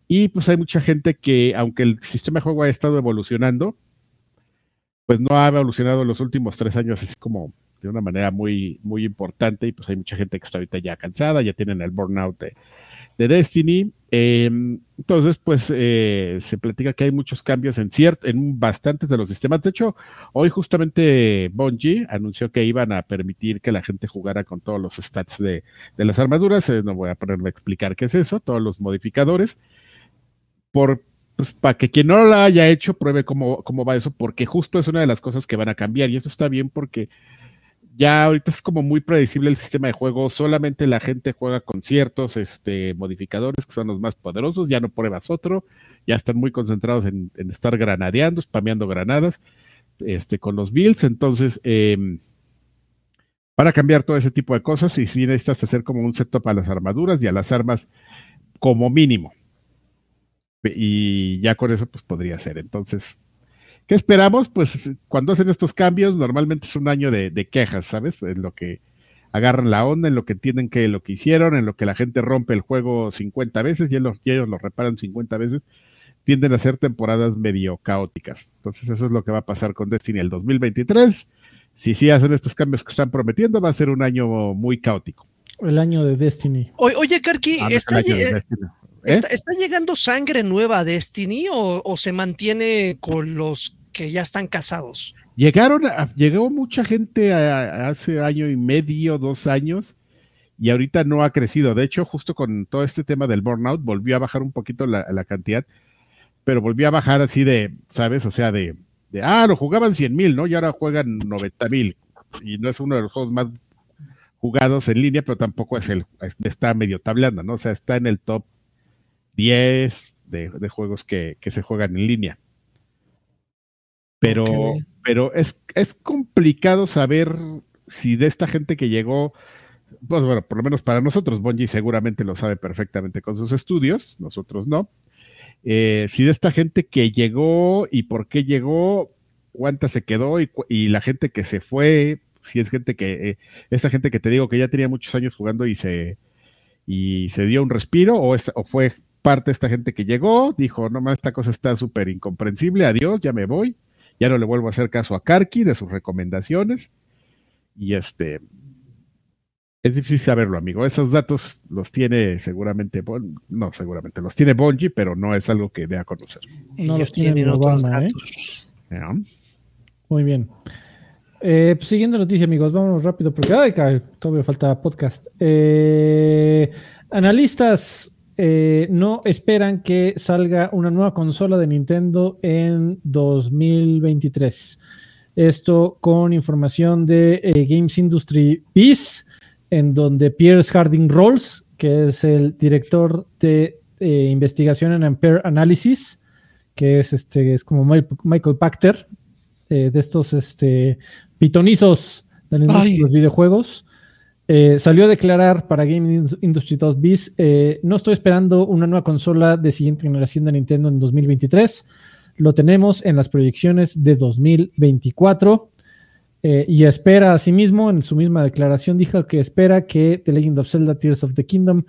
Y pues hay mucha gente que, aunque el sistema de juego ha estado evolucionando, pues no ha evolucionado en los últimos tres años así como de una manera muy, muy importante y pues hay mucha gente que está ahorita ya cansada, ya tienen el burnout de, Destiny. Em, entonces, pues eh, se platica que hay muchos cambios en cierto, en bastantes de los sistemas. De hecho, hoy justamente Bungie anunció que iban a permitir que la gente jugara con todos los stats de, las armaduras. Eh, no voy a ponerme a explicar qué es eso, todos los modificadores. Por pues para que quien no lo haya hecho pruebe cómo, cómo va eso, porque justo es una de las cosas que van a cambiar y eso está bien porque ya ahorita es como muy predecible el sistema de juego, solamente la gente juega con ciertos este, modificadores que son los más poderosos, ya no pruebas otro, ya están muy concentrados en, estar granadeando, spameando granadas este, con los builds, entonces eh, para cambiar todo ese tipo de cosas y si necesitas hacer como un setup a las armaduras y a las armas como mínimo. Y ya con eso pues podría ser. Entonces, ¿Qué esperamos? Pues cuando hacen estos cambios, normalmente es un año de, quejas, ¿sabes? En lo que agarran la onda, en lo que entienden que lo que hicieron, en lo que la gente rompe el juego 50 veces y, ellos lo reparan 50 veces, tienden a ser temporadas medio caóticas. Entonces eso es lo que va a pasar con Destiny el 2023. Si sí hacen estos cambios que están prometiendo, va a ser un año muy caótico. El año de Destiny. oye, Karki, ah, está, llegando sangre nueva a Destiny o se mantiene con los que ya están casados. Llegaron, llegó mucha gente hace año y medio, dos años, y ahorita no ha crecido. De hecho, justo con todo este tema del burnout, volvió a bajar un poquito la, cantidad, pero volvió a bajar así de, ¿sabes? O sea, de, de ah, lo jugaban 100 mil, ¿no? Y ahora juegan 90 mil. Y no es uno de los juegos más jugados en línea, pero tampoco es el, está medio tablando, ¿no? O sea, está en el top 10 de, juegos que se juegan en línea. Pero, pero es, es complicado saber si de esta gente que llegó, pues bueno, por lo menos para nosotros, Bonji seguramente lo sabe perfectamente con sus estudios, nosotros no. Eh, si de esta gente que llegó y por qué llegó, cuánta se quedó y, la gente que se fue, si es gente que, eh, esta gente que te digo que ya tenía muchos años jugando y se, y se dio un respiro, o, o fue parte de esta gente que llegó, dijo, no más, esta cosa está súper incomprensible, adiós, ya me voy ya no le vuelvo a hacer caso a Karki de sus recomendaciones. Y este, es difícil saberlo, amigo. Esos datos los tiene seguramente, no seguramente, los tiene Bonji, pero no es algo que dé a conocer. No los tienen otros ¿eh? Muy bien. Eh, pues, siguiendo noticia, amigos, vamos rápido porque ay, todavía falta podcast. Eh, analistas eh, no esperan que salga una nueva consola de Nintendo en 2023. Esto con información de eh, Games Industry Peace, en donde Pierce Harding Rolls, que es el director de eh, investigación en Ampere Analysis, que es este es como Michael Pachter, de estos este, pitonizos de los videojuegos, eh, salió a declarar para Game Industry 2 Biz, eh, no estoy esperando una nueva consola de siguiente generación de Nintendo en 2023, lo tenemos en las proyecciones de 2024 eh, y espera asimismo, en su misma declaración dijo que espera que The Legend of Zelda Tears of the Kingdom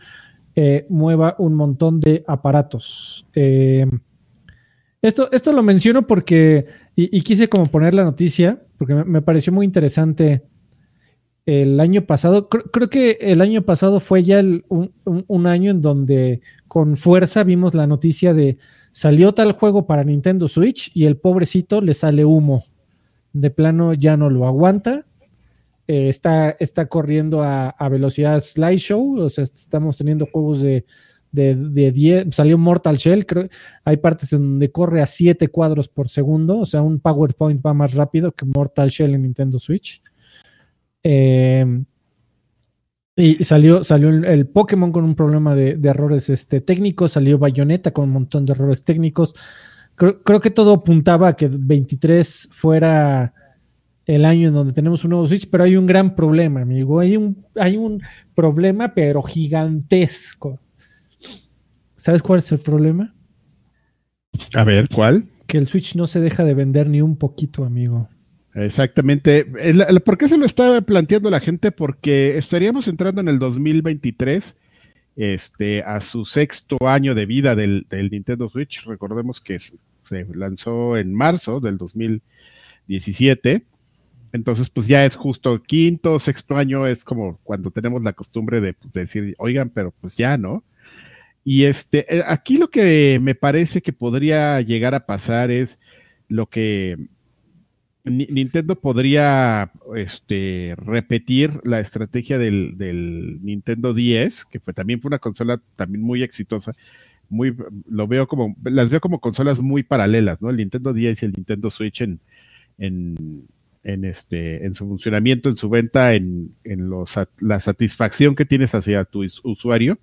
mueva un montón de aparatos. esto, esto lo menciono porque, y, quise como poner la noticia, porque me pareció muy interesante el año pasado, creo, que el año pasado fue ya un, año en donde con fuerza vimos la noticia de salió tal juego para Nintendo Switch y el pobrecito le sale humo. De plano ya no lo aguanta. Eh, está, está corriendo a, velocidad slideshow. O sea, estamos teniendo juegos de, de, 10. Salió Mortal Shell. Creo, hay partes en donde corre a 7 cuadros por segundo. O sea, un PowerPoint va más rápido que Mortal Shell en Nintendo Switch. Eh, Y salió, salió el, Pokémon con un problema de, errores este, técnicos, salió Bayonetta con un montón de errores técnicos. Creo, creo, que todo apuntaba a que 23 fuera el año en donde tenemos un nuevo Switch, pero hay un gran problema, amigo. Hay un, hay un problema, pero gigantesco. ¿Sabes cuál es el problema? A ver, ¿cuál? Que el Switch no se deja de vender ni un poquito, amigo. Exactamente. ¿Por qué se lo está planteando la gente? Porque estaríamos entrando en el 2023, este, a su sexto año de vida del, Nintendo Switch. Recordemos que se lanzó en marzo del 2017 entonces, pues ya es justo quinto, sexto año, es como cuando tenemos la costumbre de, pues, decir, oigan, pero pues ya, ¿no? Y este, eh, aquí lo que me parece que podría llegar a pasar es lo que Nintendo podría este, repetir la estrategia del, Nintendo 10, que también fue una consola también muy exitosa. Muy, lo veo como, las veo como consolas muy paralelas, ¿no? El Nintendo 10 y el Nintendo Switch en, en, en, este, en su funcionamiento, en su venta, en, la satisfacción que tienes hacia tu usuario.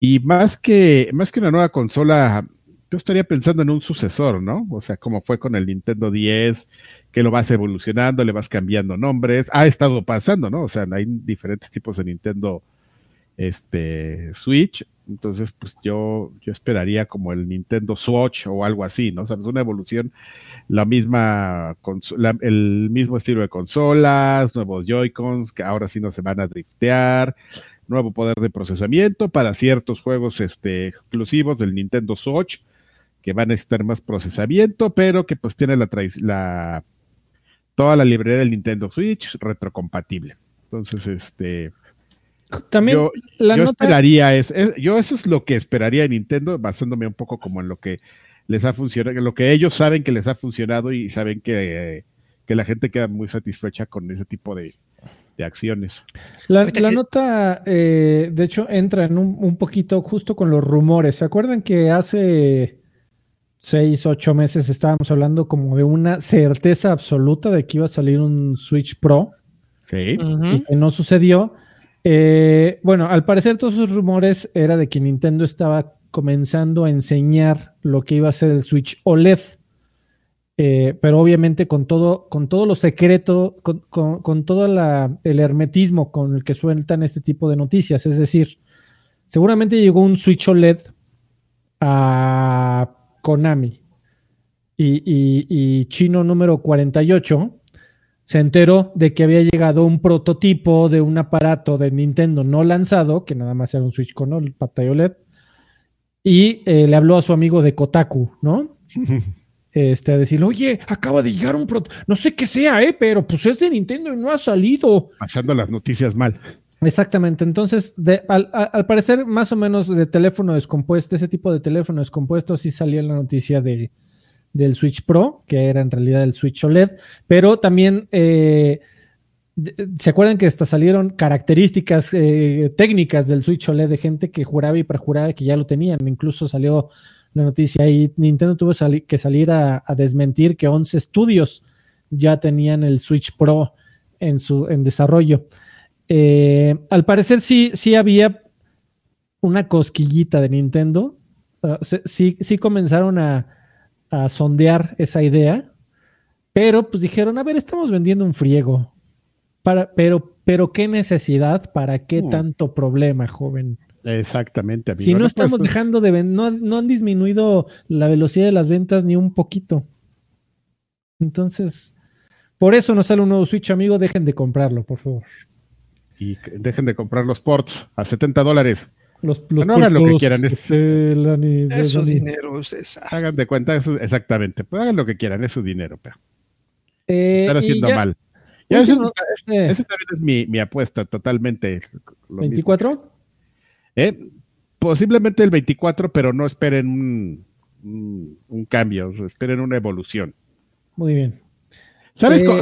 Y más que, más que una nueva consola, yo estaría pensando en un sucesor, ¿no? O sea, como fue con el Nintendo 10, que lo vas evolucionando, le vas cambiando nombres. Ha estado pasando, ¿no? O sea, hay diferentes tipos de Nintendo este, Switch. Entonces, pues yo, yo esperaría como el Nintendo Switch o algo así, ¿no? O sea, es una evolución la misma, el mismo estilo de consolas, nuevos Joy-Cons que ahora sí no se van a driftear, nuevo poder de procesamiento para ciertos juegos este, exclusivos del Nintendo Switch que van a necesitar más procesamiento, pero que pues tiene la, la toda la librería del Nintendo Switch retrocompatible. Entonces, este también yo, la esperaría es, yo eso es lo que esperaría de Nintendo, basándome un poco como en lo que les ha funcionado, lo que ellos saben que les ha funcionado y saben que, la gente queda muy satisfecha con ese tipo de, acciones. La, nota, eh, de hecho, entra en un, poquito justo con los rumores. ¿Se acuerdan que hace seis, ocho meses estábamos hablando como de una certeza absoluta de que iba a salir un Switch Pro? Sí. Y que no sucedió. Eh, bueno, al parecer todos esos rumores era de que Nintendo estaba comenzando a enseñar lo que iba a ser el Switch OLED. Eh, pero obviamente con todo, con todo lo secreto, con, todo el hermetismo con el que sueltan este tipo de noticias. Es decir, seguramente llegó un Switch OLED a Konami y, chino número 48 se enteró de que había llegado un prototipo de un aparato de Nintendo no lanzado, que nada más era un Switch con pantalla OLED, y eh, le habló a su amigo de Kotaku, ¿no? [LAUGHS] Este, a decir, oye, acaba de llegar un proto, no sé qué sea, ¿eh? Pero pues es de Nintendo y no ha salido. Pasando las noticias mal. Exactamente, entonces, al, parecer, más o menos de teléfono descompuesto, ese tipo de teléfono descompuesto, sí salió la noticia de, del Switch Pro, que era en realidad el Switch OLED, pero también eh, ¿Se acuerdan que hasta salieron características eh, técnicas del Switch OLED de gente que juraba y perjuraba que ya lo tenían? Incluso salió la noticia y Nintendo tuvo que salir a, desmentir que 11 estudios ya tenían el Switch Pro en su en desarrollo. Eh, al parecer sí, sí había una cosquillita de Nintendo. Ah, sí, sí comenzaron a, a sondear esa idea, pero pues dijeron, a ver, estamos vendiendo un friego para, pero, pero qué necesidad, para qué mm. tanto problema, joven. Exactamente, amigo. Si no, estamos pues, dejando de vender, no, no, han disminuido la velocidad de las ventas ni un poquito. Entonces, por eso no sale un nuevo Switch, amigo, dejen de comprarlo, por favor. Y dejen de comprar los ports a 70 dólares. Los, los no hagan lo que quieran. Es, su dinero, Hagan de cuenta, eso, exactamente. Pues hagan lo que quieran, es su dinero, pero. Eh, están haciendo mal. Esa también es mi, apuesta totalmente. ¿24? Eh, posiblemente el 24, pero no esperen un, un, cambio, esperen una evolución. Muy bien. ¿Sabes? Eh,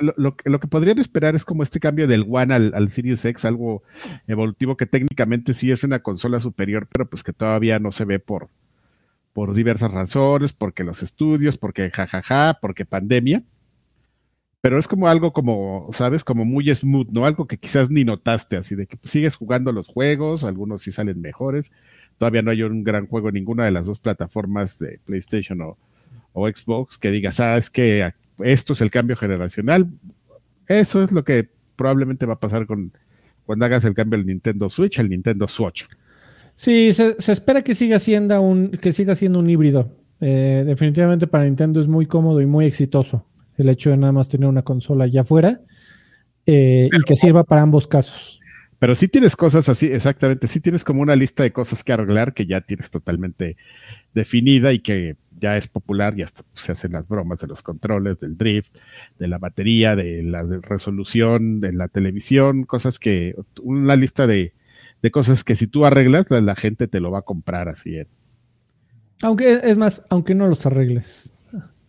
eh, lo, que podrían esperar es como este cambio del One al, al Series X, algo evolutivo que técnicamente sí es una consola superior, pero pues que todavía no se ve por, por diversas razones, porque los estudios, porque jajaja, porque pandemia pero es como algo como, ¿sabes? Como muy smooth, ¿no? Algo que quizás ni notaste, así de que pues, sigues jugando los juegos, algunos sí salen mejores. Todavía no hay un gran juego en ninguna de las dos plataformas de PlayStation o, o Xbox que digas, ah, es que esto es el cambio generacional. Eso es lo que probablemente va a pasar con cuando hagas el cambio del Nintendo Switch al Nintendo Switch. Sí, se, espera que siga siendo un, que siga siendo un híbrido. Eh, definitivamente para Nintendo es muy cómodo y muy exitoso el hecho de nada más tener una consola allá afuera eh, y que sirva para ambos casos. Pero sí tienes cosas así, exactamente, sí tienes como una lista de cosas que arreglar que ya tienes totalmente definida y que ya es popular y hasta se hacen las bromas de los controles, del drift, de la batería, de la resolución, de la televisión, cosas que, una lista de, cosas que si tú arreglas, la, gente te lo va a comprar así. Aunque, es más, aunque no los arregles.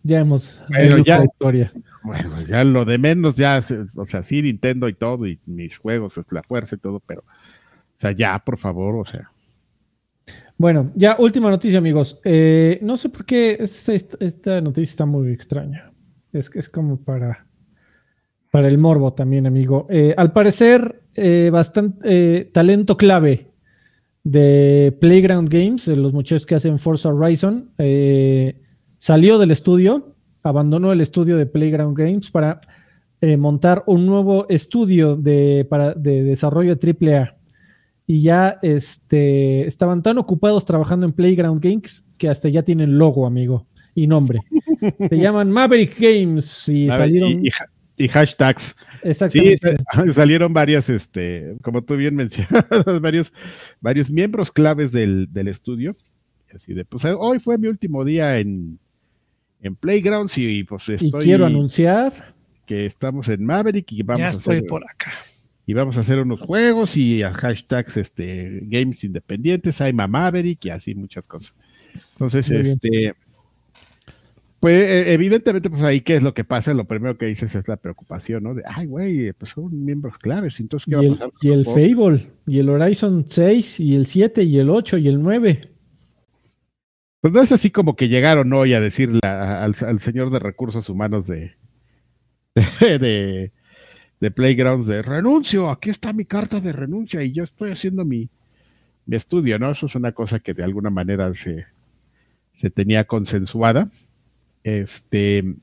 Ya hemos bueno, ya, historia. Bueno, ya lo de menos, ya, o sea, sí, Nintendo y todo, y mis juegos, es la fuerza y todo, pero, o sea, ya, por favor, o sea. Bueno, ya última noticia, amigos. Eh, no sé por qué esta, noticia está muy extraña. Es que es como para, para el morbo también, amigo. Eh, al parecer, eh, bastante talento clave de Playground Games, de los muchachos que hacen Forza Horizon, salió del estudio, abandonó el estudio de Playground Games para eh, montar un nuevo estudio de, para, de desarrollo de AAA. Y ya este, estaban tan ocupados trabajando en Playground Games que hasta ya tienen logo, amigo, y nombre. [LAUGHS] Se llaman Maverick Games y salieron... Y, hashtags. Exactamente. Sí, [LAUGHS] salieron varias, este, como tú bien mencionas, [LAUGHS] varios, varios miembros claves del, del estudio. Así de, pues hoy fue mi último día en, en Playgrounds y pues estoy... Y quiero anunciar que estamos en Maverick y vamos ya estoy a hacer, por acá. Y vamos a hacer unos juegos y a hashtags este, games independientes, a Maverick y así muchas cosas. Entonces, este... Pues e, evidentemente, pues ahí qué es lo que pasa, lo primero que dices es la preocupación, ¿no? De, ay, güey, pues son miembros claves, entonces, ¿qué va a pasar? Y el Fable, y el Horizon 6, y el 7, y el 8, y el 9. Pues no es así como que llegaron hoy a decirle al, señor de recursos humanos de, [LAUGHS] de, de, Playgrounds de renuncio, aquí está mi carta de renuncia y yo estoy haciendo mi, mi estudio, ¿no? Eso es una cosa que de alguna manera se, se tenía consensuada. Este,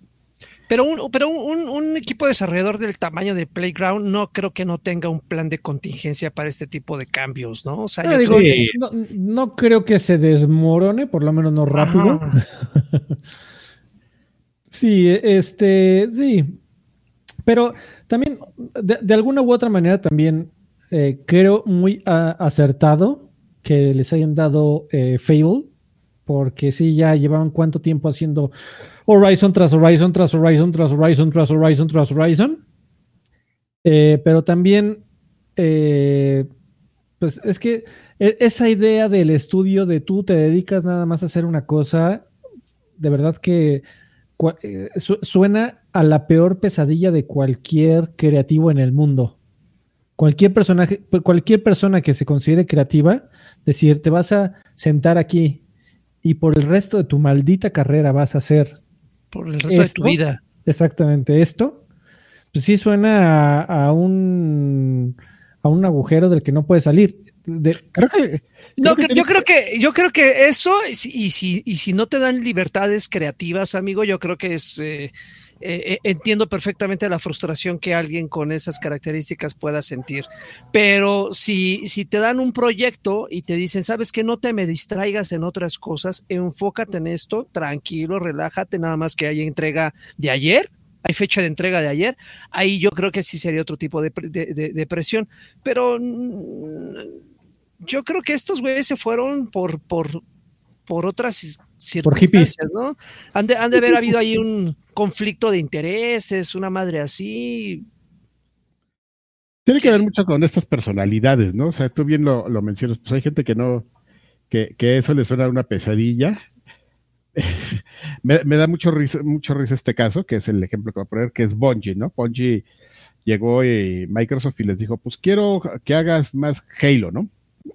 pero un, pero un, equipo desarrollador del tamaño de Playground no creo que no tenga un plan de contingencia para este tipo de cambios, ¿no? O sea, no, creo que... no, creo que se desmorone, por lo menos no rápido. [LAUGHS] sí, este, sí. Pero también, de, alguna u otra manera, también eh, creo muy acertado que les hayan dado eh, Fable, porque sí, ya llevaban cuánto tiempo haciendo Horizon tras Horizon, tras Horizon, tras Horizon, tras Horizon, tras Horizon. Eh, pero también, eh, pues es que e, esa idea del estudio de tú te dedicas nada más a hacer una cosa, de verdad que suena a la peor pesadilla de cualquier creativo en el mundo. Cualquier personaje, cualquier persona que se considere creativa, decir, te vas a sentar aquí y por el resto de tu maldita carrera vas a hacer por el resto de tu vida. Exactamente, esto, pues sí suena a, un a un agujero del que no puede salir. creo que no, yo creo que yo creo que eso y si, y si no te dan libertades creativas, amigo, yo creo que es eh, eh, eh, entiendo perfectamente la frustración que alguien con esas características pueda sentir. Pero si, si te dan un proyecto y te dicen, sabes que no te me distraigas en otras cosas, enfócate en esto, tranquilo, relájate, nada más que hay entrega de ayer, hay fecha de entrega de ayer, ahí yo creo que sí sería otro tipo de, de presión. Pero yo creo que estos güeyes se fueron por, por, por otras circunstancias, ¿no? Han de, han de haber habido ahí un conflicto de intereses, una madre así. Tiene que ver mucho con estas personalidades, ¿no? O sea, tú bien lo, mencionas, pues hay gente que no, que, eso le suena a una pesadilla. [LAUGHS] me, da mucho risa, mucho risa este caso, que es el ejemplo que voy a poner, que es Bungie, ¿no? Bungie llegó y Microsoft y les dijo, pues quiero que hagas más Halo, ¿no?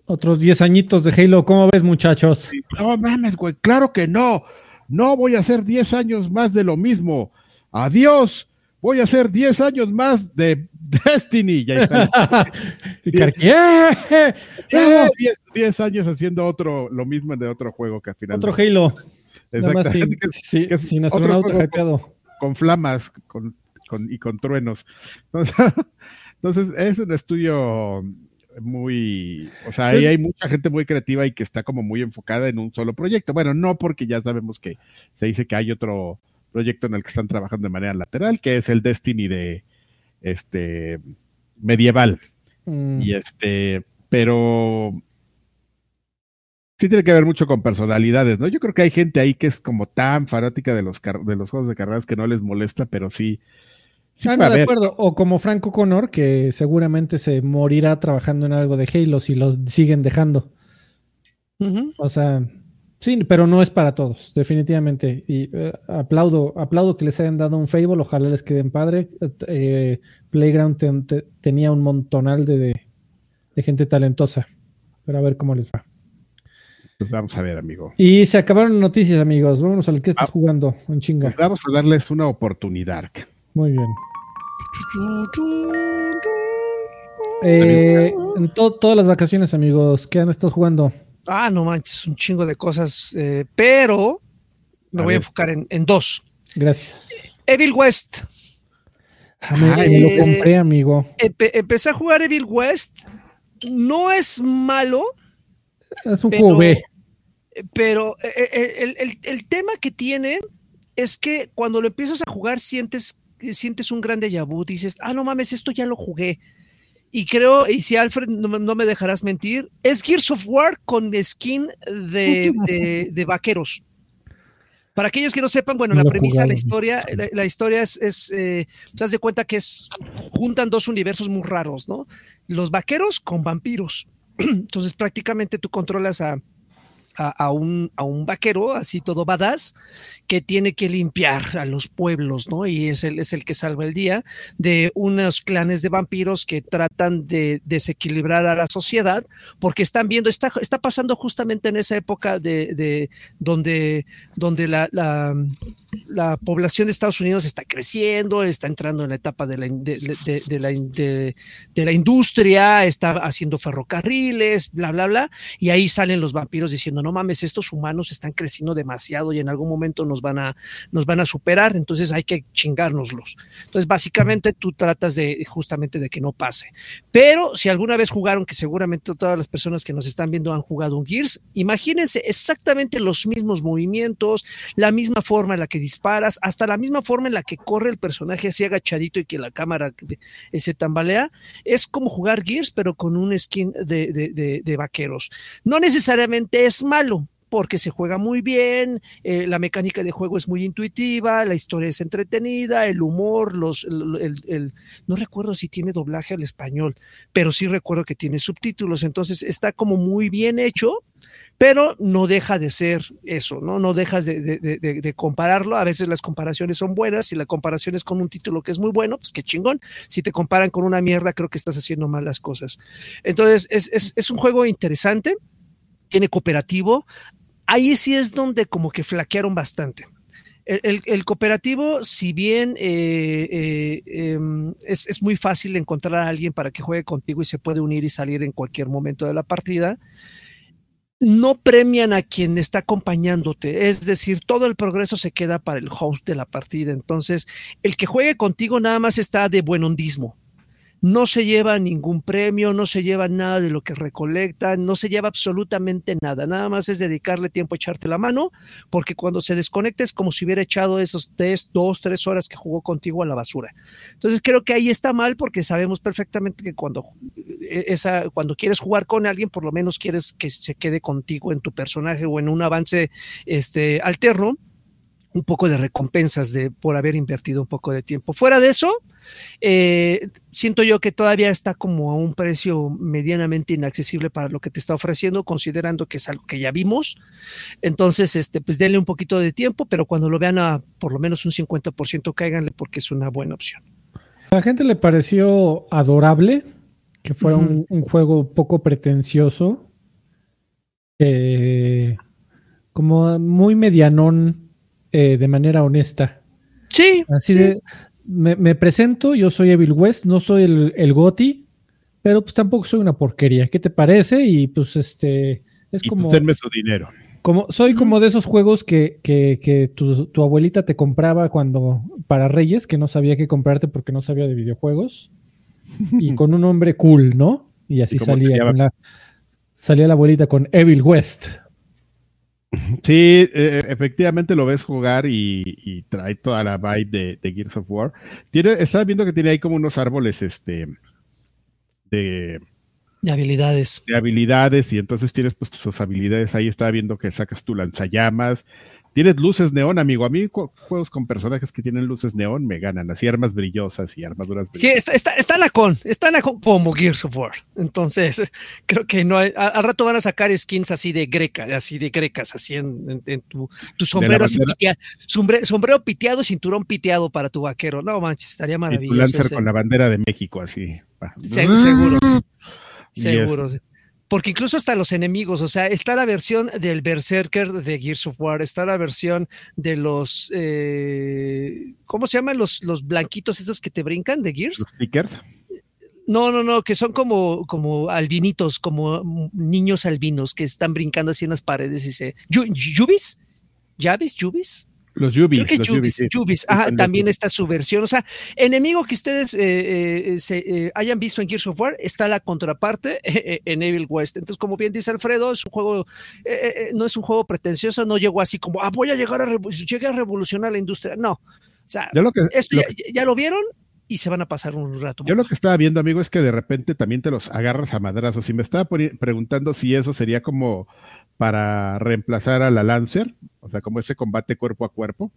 Otros 10 añitos de Halo, ¿cómo ves, muchachos? No mames, güey, claro que no. No voy a hacer 10 años más de lo mismo. Adiós. voy a hacer 10 años más de [LAUGHS] Destiny. Ya está. [LAUGHS] 10 años haciendo otro, lo mismo de otro juego que al final. Otro Halo. Exactamente. Sin, sin astronauta Con, flamas con, y con truenos. [LAUGHS] Entonces, es un estudio muy, o sea, ahí hay mucha gente muy creativa y que está como muy enfocada en un solo proyecto. Bueno, no porque ya sabemos que se dice que hay otro proyecto en el que están trabajando de manera lateral, que es el Destiny de este medieval. Mm. Y este, pero sí tiene que ver mucho con personalidades, ¿no? Yo creo que hay gente ahí que es como tan fanática de los, de los juegos de carreras que no les molesta, pero sí. Ah, no, de acuerdo. O como Franco Connor, que seguramente se morirá trabajando en algo de Halo si lo siguen dejando. O sea, sí, pero no es para todos, definitivamente. Y eh, aplaudo, aplaudo que les hayan dado un Fable, ojalá les queden padre. Eh, Playground tenía un montonal de, de gente talentosa. Pero a ver cómo les va. Pues vamos a ver, amigo. Y se acabaron noticias, amigos. Vámonos al que estás ah, jugando en chinga. Pues vamos a darles una oportunidad. Muy bien. Eh, en todas las vacaciones, amigos, ¿qué han estado jugando? Ah, no manches, un chingo de cosas, eh, pero me voy a enfocar en, dos. Gracias. Evil West. Ah, me, lo compré, amigo. empecé a jugar Evil West. No es malo es un juego B. Pero eh, eh, eh, el, tema que tiene es que cuando lo empiezas a jugar sientes, sientes un gran déjà vu, dices, ah, no mames, esto ya lo jugué. Y creo, y si Alfred no, me dejarás mentir, es Gears of War con skin de, vaqueros. Para aquellos que no sepan, bueno, la premisa, la historia, la, historia es, es te das de cuenta que es, juntan dos universos muy raros, ¿no? Los vaqueros con vampiros. [CLEARS THROAT] Entonces prácticamente tú controlas a, a, un, a un vaquero, así todo badass, que tiene que limpiar a los pueblos, ¿no? Y es el, es el que salva el día de unos clanes de vampiros que tratan de desequilibrar a la sociedad porque están viendo, está, está pasando justamente en esa época de, de donde, donde la, la, la, población de Estados Unidos está creciendo, está entrando en la etapa de la, de, la, de, la industria, está haciendo ferrocarriles, bla, bla, bla, y ahí salen los vampiros diciendo, no mames, estos humanos están creciendo demasiado y en algún momento nos van a, nos van a superar, entonces hay que chingárnoslos. Entonces, básicamente tú tratas de justamente de que no pase. Pero si alguna vez jugaron, que seguramente todas las personas que nos están viendo han jugado un Gears, imagínense exactamente los mismos movimientos, la misma forma en la que disparas, hasta la misma forma en la que corre el personaje así agachadito y que la cámara se tambalea. Es como jugar Gears, pero con un skin de, de, de vaqueros. No necesariamente es malo, porque se juega muy bien, eh, la mecánica de juego es muy intuitiva, la historia es entretenida, el humor, los, el, no recuerdo si tiene doblaje al español, pero sí recuerdo que tiene subtítulos, entonces está como muy bien hecho, pero no deja de ser eso, ¿no? No dejas de, de, compararlo. A veces las comparaciones son buenas. Si la comparación es con un título que es muy bueno, pues qué chingón. Si te comparan con una mierda, creo que estás haciendo mal las cosas. Entonces, es, es, es un juego interesante tiene cooperativo, ahí sí es donde como que flaquearon bastante. El, cooperativo, si bien eh, eh, em, es, muy fácil encontrar a alguien para que juegue contigo y se puede unir y salir en cualquier momento de la partida, no premian a quien está acompañándote. Es decir, todo el progreso se queda para el host de la partida. Entonces, el que juegue contigo nada más está de buen hondismo no se lleva ningún premio, no se lleva nada de lo que recolecta, no se lleva absolutamente nada, nada más es dedicarle tiempo a echarte la mano, porque cuando se desconecta es como si hubiera echado esos tres, dos, tres horas que jugó contigo a la basura. Entonces creo que ahí está mal porque sabemos perfectamente que cuando, eh, esa, cuando quieres jugar con alguien, por lo menos quieres que se quede contigo en tu personaje o en un avance este, alterno un poco de recompensas de, por haber invertido un poco de tiempo. Fuera de eso, eh, siento yo que todavía está como a un precio medianamente inaccesible para lo que te está ofreciendo, considerando que es algo que ya vimos. Entonces, este, pues denle un poquito de tiempo, pero cuando lo vean a por lo menos un 50%, cáiganle porque es una buena opción. A la gente le pareció adorable que fuera un, juego poco pretencioso, eh, como muy medianón eh, de manera honesta. Sí. Así de. me, presento, yo soy Evil West, no soy el, el Goti, pero pues tampoco soy una porquería. ¿Qué te parece? Y pues este es y como. Pues, su dinero. Como, soy como de esos juegos que, que, que tu, tu, abuelita te compraba cuando para Reyes, que no sabía qué comprarte porque no sabía de videojuegos. Y [LAUGHS] con un nombre cool, ¿no? Y así salía, la, salía la abuelita con Evil West. Sí, eh, efectivamente lo ves jugar y, trae toda la vibe de, Gears of War. Tiene, estaba viendo que tiene ahí como unos árboles este, de, de habilidades. De habilidades, y entonces tienes pues tus habilidades. Ahí estaba viendo que sacas tu lanzallamas, Tienes luces neón, amigo. A mí juegos con personajes que tienen luces neón me ganan, así armas brillosas y armaduras brillosas. Sí, está, está, está la con, está la con como Gears of War. Entonces, [LAUGHS] creo que no hay, al rato van a sacar skins así de greca, así de grecas, así en, tu, sombrero así piteado, sombrero piteado, cinturón piteado para tu vaquero. No manches, estaría maravilloso. Y tu Lancer con la bandera de México así. seguro. seguro. Porque incluso hasta los enemigos, o sea, está la versión del Berserker de Gears of War, está la versión de los, eh, ¿cómo se llaman los, los blanquitos esos que te brincan de Gears? Los stickers. No, no, no, que son como, como albinitos, como niños albinos que están brincando así en las paredes y se... ¿Yubis? ¿Yabis? ¿Yubis? Los Yubis. Creo que Yubis, también está su versión. O sea, enemigo que ustedes eh, eh, se, eh, hayan visto en Gears of War, está la contraparte [LAUGHS] en Evil West. Entonces, como bien dice Alfredo, es un juego, no es un juego pretencioso, no llegó así como, ah, voy a llegar a, llegué a revolucionar la industria. No. O sea, esto ya, lo vieron, y se van a pasar un rato. Yo lo que estaba viendo, amigo, es que de repente también te los agarras a madrazos. Y me estaba preguntando si eso sería como para reemplazar a la Lancer, o sea, como ese combate cuerpo a cuerpo.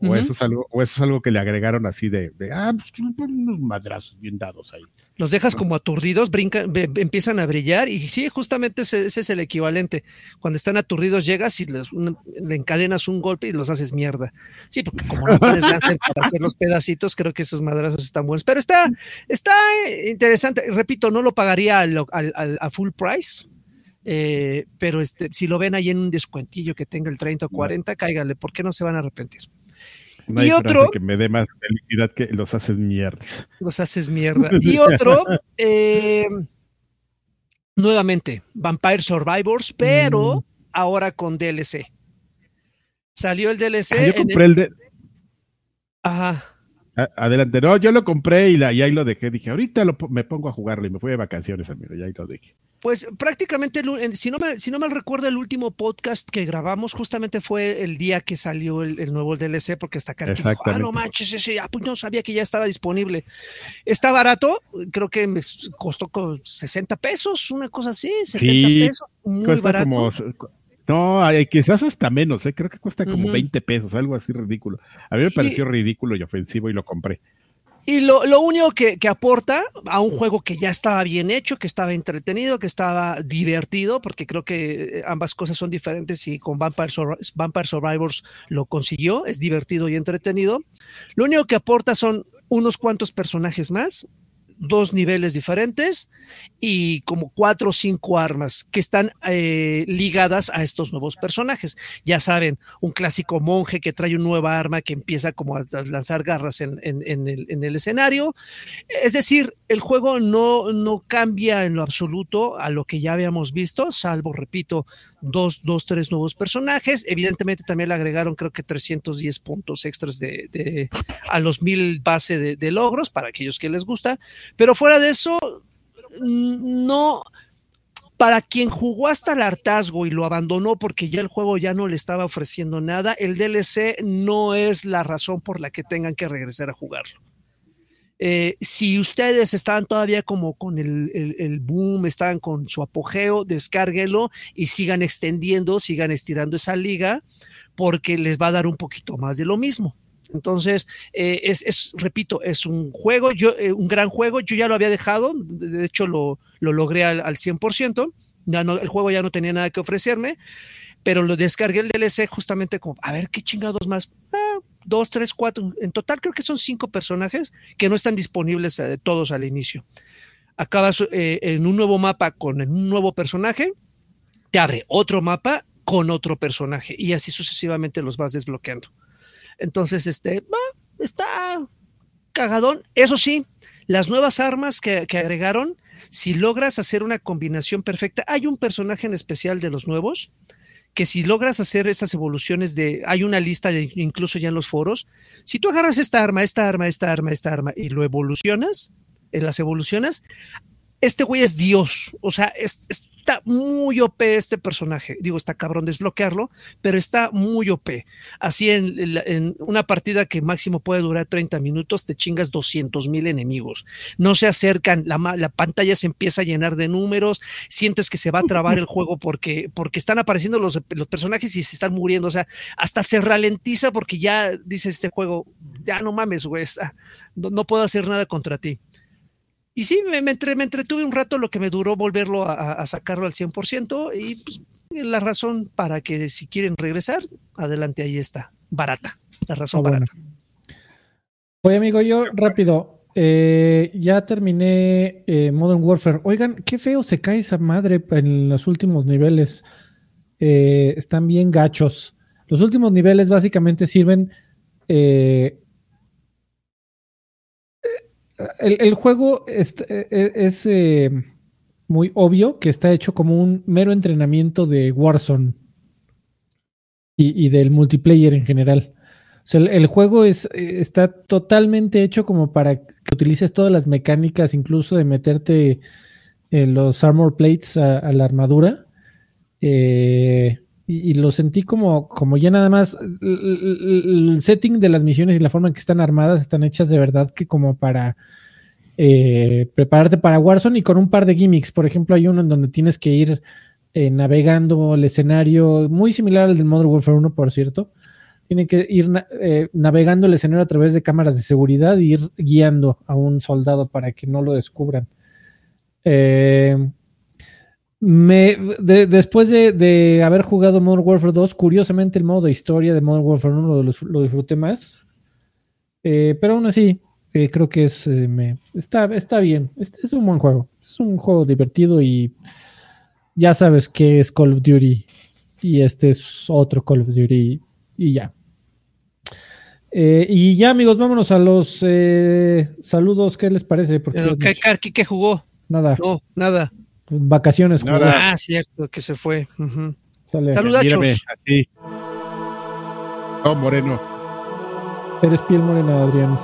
O, eso es algo, o eso es algo que le agregaron así de, ah, pues unos madrazos bien dados ahí. Los dejas como aturdidos, brincan, empiezan a brillar, y sí, justamente ese, es el equivalente. Cuando están aturdidos, llegas y les, le encadenas un golpe y los haces mierda. Sí, porque como no láser para hacer los pedacitos, creo que esos madrazos están buenos. Pero está, está interesante. Repito, no lo pagaría a full price eh, pero este, si lo ven ahí en un descuentillo que tenga el 30 o 40, cáigale, ¿por qué no se van a arrepentir? y otro que me dé más felicidad que los haces mierda. Los haces [LAUGHS] mierda. Y otro, eh, nuevamente, Vampire Survivors, pero mm. ahora con DLC. Salió el DLC. Ah, yo compré el, de... Ajá. Adelante, no, yo lo compré y, la, y ahí lo dejé. Dije, ahorita me pongo a jugarlo y me fui de vacaciones, amigo, y ahí lo dejé. Pues prácticamente, si no, me, si no mal recuerdo, el último podcast que grabamos justamente fue el día que salió el, nuevo DLC, porque hasta acá dijo, ah, no manches, ese, ah, pues no sabía que ya estaba disponible. Está barato, creo que me costó 60 pesos, una cosa así, 70 pesos, muy barato. Como, no, quizás hasta menos, ¿eh? creo que cuesta como 20 pesos, algo así ridículo. A mí me pareció ridículo y ofensivo y lo compré. Y lo, lo único que, que, aporta a un juego que ya estaba bien hecho, que estaba entretenido, que estaba divertido, porque creo que ambas cosas son diferentes y con Vampire, Vampire Survivors lo consiguió, es divertido y entretenido. Lo único que aporta son unos cuantos personajes más, dos niveles diferentes y como cuatro o cinco armas que están eh, ligadas a estos nuevos personajes. Ya saben, un clásico monje que trae una nueva arma que empieza como a lanzar garras en, el, escenario. Es decir, el juego no, no cambia en lo absoluto a lo que ya habíamos visto, salvo, repito, dos, dos, tres nuevos personajes. Evidentemente también le agregaron creo que 310 puntos extras de, a los mil base de, de logros para aquellos que les gusta. Pero fuera de eso, no, para quien jugó hasta el hartazgo y lo abandonó porque ya el juego ya no le estaba ofreciendo nada, el DLC no es la razón por la que tengan que regresar a jugarlo. Eh, si ustedes estaban todavía como con el, boom, estaban con su apogeo, descárguenlo y sigan extendiendo, sigan estirando esa liga porque les va a dar un poquito más de lo mismo. Entonces, eh, es, repito, es un juego, yo, eh, un gran juego. Yo ya lo había dejado, de hecho lo, logré al, 100%. Ya no, el juego ya no tenía nada que ofrecerme, pero lo descargué el DLC justamente como, a ver qué chingados más. Ah, dos, tres, cuatro. En total creo que son cinco personajes que no están disponibles eh, todos al inicio. Acabas en un nuevo mapa con un nuevo personaje, te abre otro mapa con otro personaje y así sucesivamente los vas desbloqueando. Entonces, este, está, cagadón. Eso sí, las nuevas armas que, que agregaron, si logras hacer una combinación perfecta, hay un personaje en especial de los nuevos que si logras hacer esas evoluciones de, hay una lista de, incluso ya en los foros, si tú agarras esta arma, esta arma, esta arma, esta arma y lo evolucionas, en las evoluciones, este güey es Dios, o sea, está muy OP este personaje. Digo, está cabrón desbloquearlo, pero está muy OP. Así en, una partida que máximo puede durar 30 minutos, te chingas 200 mil enemigos. No se acercan, la, la, pantalla se empieza a llenar de números, sientes que se va a trabar el juego porque, porque están apareciendo los, los personajes y se están muriendo. O sea, hasta se ralentiza porque ya dice este juego, ya no mames, güey, no puedo hacer nada contra ti. Y sí, me, entretuve un rato lo que me duró volverlo a, sacarlo al 100% y pues, la razón para que si quieren regresar, adelante, ahí está, barata, la razón ah, barata. Oye amigo, yo rápido, eh, ya terminé eh, Modern Warfare. Oigan, qué feo se cae esa madre en los últimos niveles. Eh, están bien gachos. Los últimos niveles básicamente sirven el, juego es, e, e, eh, muy obvio que está hecho como un mero entrenamiento de Warzone y, del multiplayer en general. O sea, el, juego es, está totalmente hecho como para que utilices todas las mecánicas, incluso de meterte los armor plates a, la armadura. Eh, y, lo sentí como, como ya nada más el, setting de las misiones y la forma en que están armadas están hechas de verdad que como para eh, prepararte para Warzone y con un par de gimmicks. Por ejemplo, hay uno en donde tienes que ir eh, navegando el escenario, muy similar al del Modern Warfare 1, por cierto. Tiene que ir eh, navegando el escenario a través de cámaras de seguridad e ir guiando a un soldado para que no lo descubran. Eh, me, después de, haber jugado Modern Warfare 2, curiosamente el modo de historia de Modern Warfare 1 lo, disfruté más. Eh, pero aún así, eh, creo que es, eh, me, está, está bien. Es, un buen juego. Es un juego divertido y ya sabes que es Call of Duty. Y este es otro Call of Duty y ya. y ya, amigos, vámonos a los saludos. ¿Qué les parece? Porque, ¿Qué, ¿Qué jugó? Nada. No, nada. Vacaciones. Ah, cierto, que se fue. Saludachos. Oh, moreno. Eres piel morena, Adrián.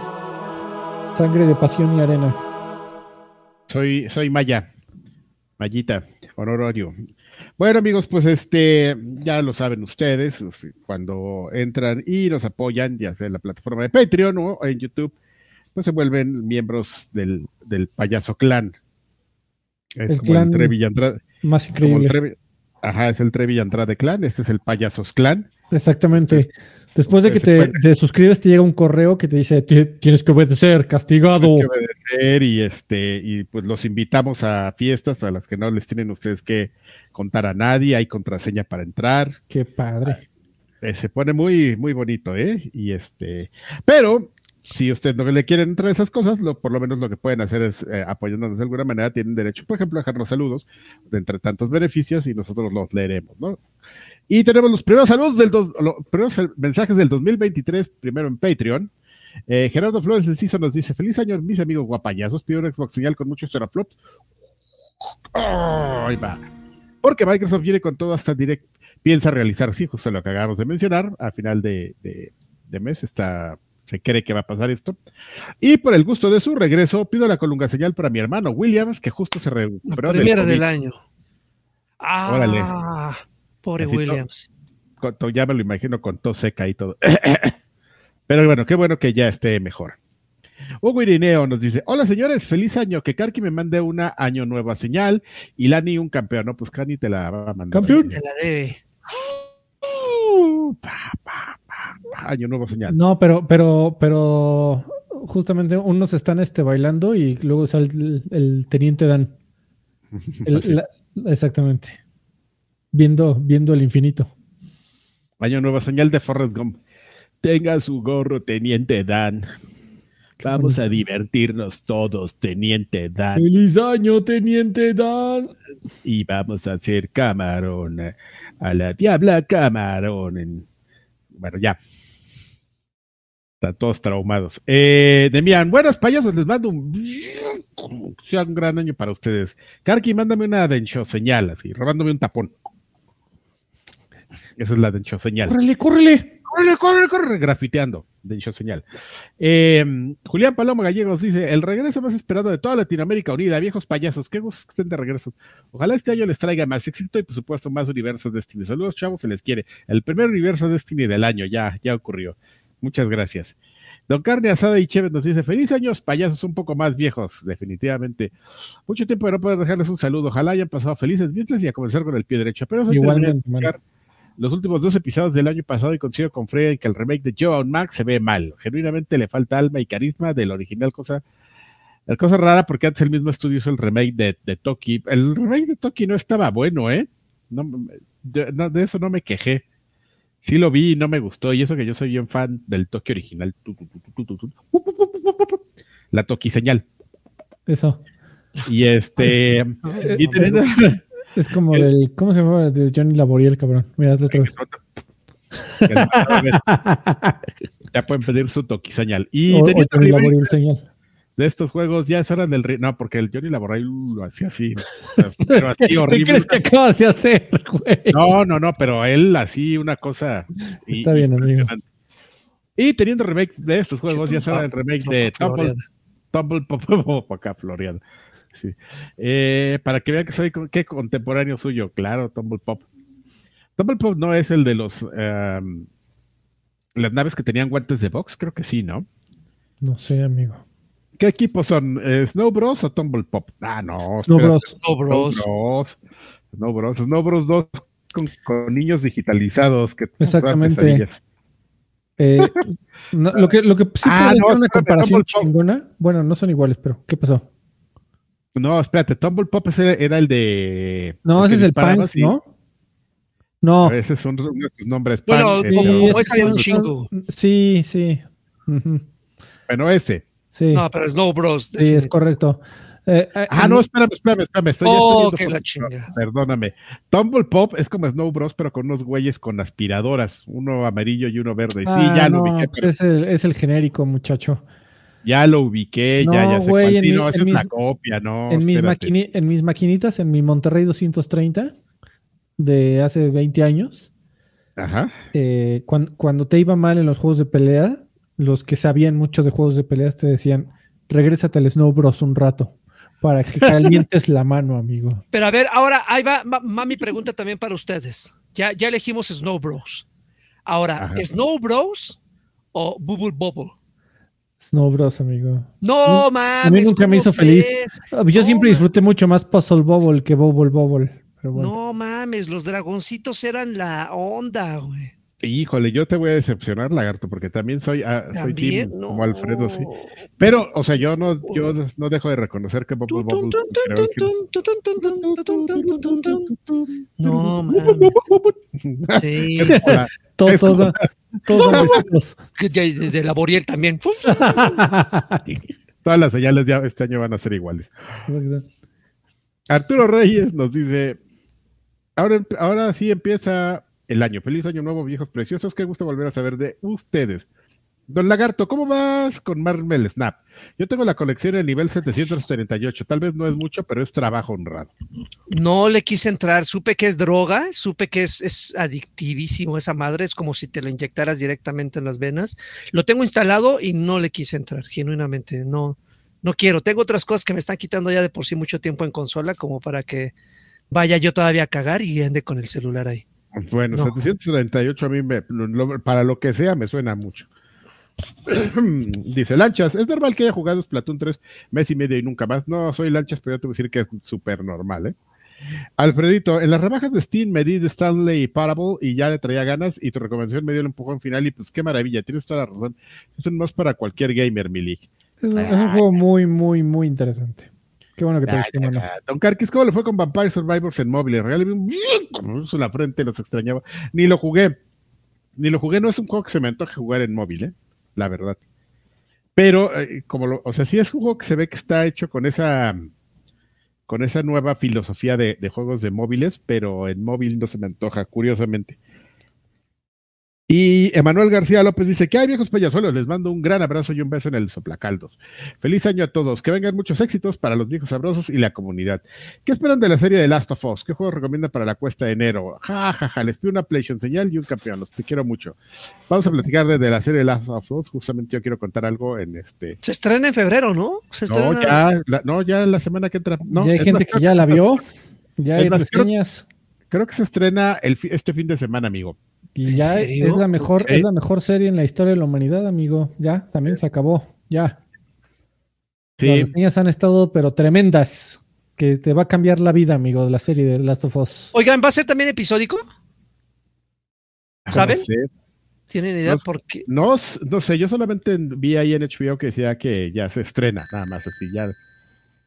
Sangre de pasión y arena. Soy, soy Maya. Mayita, honorario. Bueno, amigos, pues este, ya lo saben ustedes, cuando entran y nos apoyan, ya sea en la plataforma de Patreon o en YouTube, pues se vuelven miembros del, del payaso clan. Es el clan Más increíble. ajá, es el Trevi Andrade clan. Este es el Payasos clan. Exactamente. Después de que te, suscribes, te llega un correo que te dice tienes que obedecer, castigado. Tienes que obedecer y este, y pues los invitamos a fiestas a las que no les tienen ustedes que contar a nadie. Hay contraseña para entrar. Qué padre. Eh, se pone muy, muy bonito, ¿eh? Y este, pero si usted no le quieren entrar esas cosas, lo, por lo menos lo que pueden hacer es eh, apoyándonos de alguna manera, tienen derecho, por ejemplo, a dejarnos saludos de entre tantos beneficios y nosotros los leeremos, ¿no? Y tenemos los primeros saludos del los primeros mensajes del 2023, primero en Patreon. Eh, Gerardo Flores Enciso nos dice: Feliz año, mis amigos guapayazos. Pido un Xbox señal con muchos teraflops. ahí va. Porque Microsoft viene con todo hasta direct. Piensa realizar, sí, justo lo que acabamos de mencionar, a final de, de mes, está se cree que va a pasar esto. Y por el gusto de su regreso, pido la colunga señal para mi hermano Williams, que justo se recuperó. La primera del, año. Ah, Órale. pobre Williams. ya me lo imagino con tos seca y todo. [COUGHS] Pero bueno, qué bueno que ya esté mejor. Hugo Irineo nos dice: Hola señores, feliz año. Que Karki me mande una año nueva señal y Lani un campeón. No, pues Kani te la va a mandar. Campeón. Te la debe. Uh, año nuevo señal. No, pero, pero, pero justamente unos están este, bailando y luego sale el, teniente Dan. [LAUGHS] exactamente. Viendo, viendo el infinito. Año nuevo señal de Forrest Gump. Tenga su gorro, teniente Dan. Vamos a divertirnos todos, Teniente Dan. ¡Feliz año, Teniente Dan! Y vamos a hacer camarón. A la diabla camarón. Bueno, ya. Están todos traumados. Eh, Demian, buenas payasos, les mando un, sea un gran año para ustedes. Karki, mándame una dencho señal, así, robándome un tapón. Esa es la dencho señal. ¡Córrele, córrele! ¡Córrele, córrele, córrele! Grafiteando, dencho señal. Eh, Julián Paloma Gallegos dice: El regreso más esperado de toda Latinoamérica Unida, viejos payasos, qué gusto que estén de regreso. Ojalá este año les traiga más éxito y, por supuesto, más universos Destiny. Saludos, chavos, se les quiere. El primer universo Destiny del año, ya, ya ocurrió. Muchas gracias. Don Carne Asada y Chévez nos dice, feliz años, payasos un poco más viejos, definitivamente. Mucho tiempo de no poder dejarles un saludo. Ojalá hayan pasado felices viernes y a comenzar con el pie derecho. Pero Igualmente, los últimos dos episodios del año pasado y consigo con Fred que el remake de Joe on Max se ve mal. Genuinamente le falta alma y carisma del original, cosa, la cosa rara porque antes el mismo estudio hizo el remake de, de Toki. El remake de Toki no estaba bueno, ¿eh? No, de, no, de eso no me quejé. Sí lo vi y no me gustó. Y eso que yo soy bien fan del Toki original. La Toki señal. Eso. Y este. y teniendo, es como el, del. ¿Cómo se llama? De Johnny Laboriel, cabrón. Mira, otra vez. [LAUGHS] ya pueden pedir su Toki señal. Y o, Johnny Laboriel señal de estos juegos ya hora del no porque el Johnny Laboral lo hacía así [LAUGHS] pero así horrible ¿Qué crees que acabas de hacer güey? no no no pero él así una cosa está bien amigo y teniendo remake de estos juegos ya hora del remake de Tumble Tumble Pop acá Florian sí. eh, para que vean que soy qué contemporáneo suyo claro Tumble Pop Tumble Pop no es el de los um, las naves que tenían guantes de box creo que sí no no sé amigo ¿Qué equipos son? ¿Eh, ¿Snow Bros o Tumble Pop? Ah, no. Snow Bros. Snow Bros. Snow Bros. Snow Bros 2 con, con niños digitalizados. Que Exactamente. Eh, [LAUGHS] no, lo, que, lo que sí ah, puede no, ser una espérate, comparación chingona. Bueno, no son iguales, pero ¿qué pasó? No, espérate, Tumble Pop ese era el de. No, ese es el Punk, y- ¿no? No. Ese son uno de tus nombres. Bueno, Punk, Sí, como- pero- como es ese un chingo. Sí, sí. Bueno, ese. Sí, No, pero Snow Bros. sí, es correcto. Eh, eh, Ah, no, espérame, espérame, espérame. Estoy, estoy Oh, que la chinga. Perdóname. Tumble Pop es como Snow Bros, pero con unos güeyes con aspiradoras, uno amarillo y uno verde. Sí, ah, ya no, lo pues pero es, el, es el genérico, muchacho. Ya lo ubiqué, ya, No, ya sé güey, cuál. en Sí, mi- no, esa en es la copia, no. en, mis maquini- en mis maquinitas, en mi Monterrey 230 de hace 20 años, Ajá. eh, cuan- cuando te iba mal en los juegos de pelea, los que sabían mucho de juegos de peleas te decían, regrésate al Snow Bros un rato para que calientes la mano, amigo. Pero a ver, ahora ahí va, ma- mami pregunta también para ustedes. Ya, ya elegimos Snow Bros. Ahora, Ajá. ¿Snow Bros o Bubble Bubble? Snow Bros, amigo. No, mames. nunca me ¿cómo hizo feliz. Ah, Yo No, siempre disfruté mucho más Puzzle Bobble que Bobble Bobble. Pero bueno. No mames, los dragoncitos eran la onda, güey. Híjole, yo te voy a decepcionar, lagarto, porque también soy, ah, soy También, team no. como Alfredo, sí. Pero, o sea, yo no, yo no dejo de reconocer que Bubble que- No, mames. Sí. es como la- Todo, es como- todo, todos son besitos. De, de, de Laboriel también. [LAUGHS] todas las señales ya este año van a ser iguales. Arturo Reyes nos dice, ahora, ahora sí empieza el año. Feliz año nuevo, viejos preciosos. Qué gusto volver a saber de ustedes. Don Lagarto, ¿cómo vas con Marvel Snap? Yo tengo la colección en nivel 738. Tal vez no es mucho, pero es trabajo honrado. No le quise entrar, supe que es droga, supe que es, es adictivísimo esa madre, es como si te lo inyectaras directamente en las venas. Lo tengo instalado y no le quise entrar, genuinamente, no, no quiero. Tengo otras cosas que me están quitando ya de por sí mucho tiempo en consola, como para que vaya yo todavía a cagar y ande con el celular ahí. Bueno, No. 738 a mí me- para lo que sea me suena mucho. [COUGHS] Dice Lanchas, es normal que haya jugado Splatoon 3 mes y medio y nunca más. No, soy Lanchas, pero yo te voy a decir que es súper normal, ¿eh? Alfredito, en las rebajas de Steam me di de Stanley Parable y ya le traía ganas y tu recomendación me dio el empujón final y pues qué maravilla, tienes toda la razón. Es un más para cualquier gamer, mi league. Es un, es un juego muy, muy, muy interesante. Qué bueno que te Ya, ya, mano. ya. Don Carquis, ¿cómo le fue con Vampire Survivors en móviles? Regálame un en la frente, los extrañaba. Ni lo jugué. Ni lo jugué, no es un juego que se me antoje jugar en móvil, ¿eh? La verdad. Pero, eh, como lo, o sea, sí es un juego que se ve que está hecho con esa con esa nueva filosofía de, de juegos de móviles, pero en móvil no se me antoja, curiosamente. Y Emanuel García López dice, ¿qué hay viejos payasuelos? Les mando un gran abrazo y un beso en el soplacaldos. Feliz año a todos, que vengan muchos éxitos para los viejos sabrosos y la comunidad. ¿Qué esperan de la serie de Last of Us? ¿Qué juego recomiendan para la cuesta de enero? Ja, ja, ja, les pido una PlayStation señal y un campeón, los te quiero mucho. Vamos a platicar de, la serie de Last of Us, justamente yo quiero contar algo en este... Se estrena en febrero, ¿no? No, ya, la, no, ya la semana que entra. No, ya hay gente que ya la vio, ya hay reseñas. Creo, que se estrena el, este fin de semana, amigo. Y ya es la mejor, es la mejor serie en la historia de la humanidad, amigo. Ya, también se acabó. Ya. Las niñas han estado, pero tremendas. Que te va a cambiar la vida, amigo, de la serie de Last of Us. Oigan, ¿va a ser también episódico? ¿Saben? ¿Tienen idea por qué? No, no sé, yo solamente vi ahí en HBO que decía que ya se estrena, nada más así, ya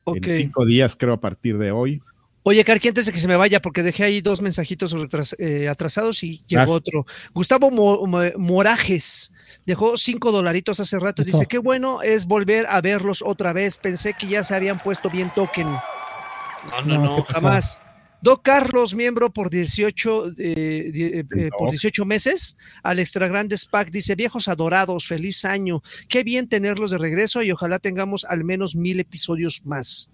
en cinco días, creo, a partir de hoy. Oye, Carqui, antes de que se me vaya, porque dejé ahí dos mensajitos eh, atrasados y llegó otro. Gustavo Morajes dejó cinco dolaritos hace rato. Dice, qué bueno es volver a verlos otra vez. Pensé que ya se habían puesto bien token. No, no, no, jamás. Do Carlos, miembro por 18, eh, eh, por 18 meses. Al Extra Grandes Pack dice, viejos adorados, feliz año. Qué bien tenerlos de regreso y ojalá tengamos al menos mil episodios más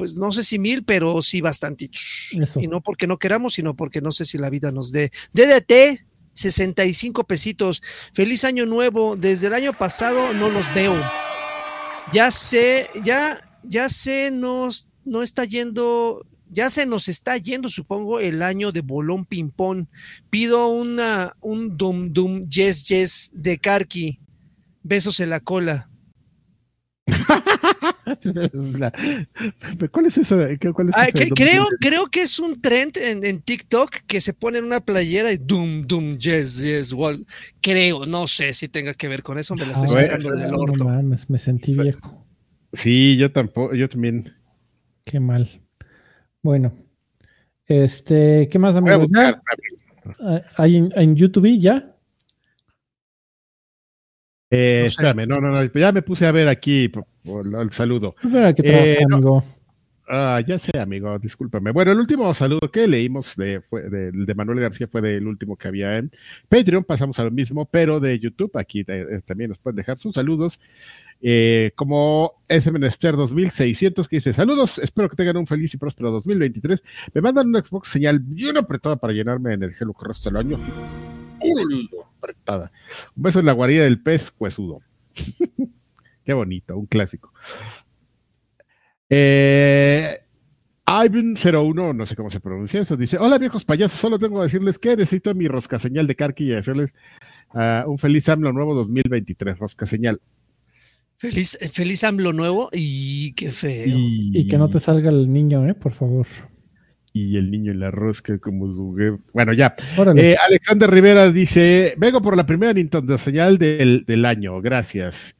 pues no sé si mil, pero sí bastantitos. Y no porque no queramos, sino porque no sé si la vida nos dé. DDT, 65 pesitos. Feliz año nuevo. Desde el año pasado no los veo. Ya sé, ya, ya sé, nos, no está yendo, ya se nos está yendo, supongo, el año de bolón ping-pong. Pido una, un dum dum yes yes de Karki. Besos en la cola. [LAUGHS] ¿Cuál es eso? Ah, creo, creo que es un trend en, TikTok que se pone en una playera y dum, dum, yes, yes, wall. Creo, no sé si tenga que ver con eso, me la estoy sacando del orto. me sentí viejo. Sí, yo tampoco, yo también. Qué mal. Bueno, este, ¿qué más, amigos? Ah, ¿Hay en YouTube ya? Eh, espérame, no, no, no, ya me puse a ver aquí el saludo. Eh, amigo. Ah, ya sé, amigo, discúlpame. Bueno, el último saludo que leímos de, de, Manuel García fue del último que había en Patreon. Pasamos a lo mismo, pero de YouTube. Aquí eh, también nos pueden dejar sus saludos. como ese menester 2600 que dice saludos, espero que tengan un feliz y próspero 2023. Me mandan una Xbox señal bien apretada para llenarme en el gelo que resta el año apretada. Un beso en la guarida del pez cuesudo. [LAUGHS] Qué bonito, un clásico. Eh, Ivan01, no sé cómo se pronuncia eso, dice: Hola viejos payasos, solo tengo que decirles que necesito mi rosca señal de Carqui y decirles uh, un feliz AMLO nuevo 2023, rosca señal. Feliz, feliz AMLO nuevo y qué feo. y que no te salga el niño, ¿eh? Por favor y el niño en la rosca como su... Bueno, ya. Eh, Alexander Rivera dice, vengo por la primera Nintendo señal del, del año, gracias.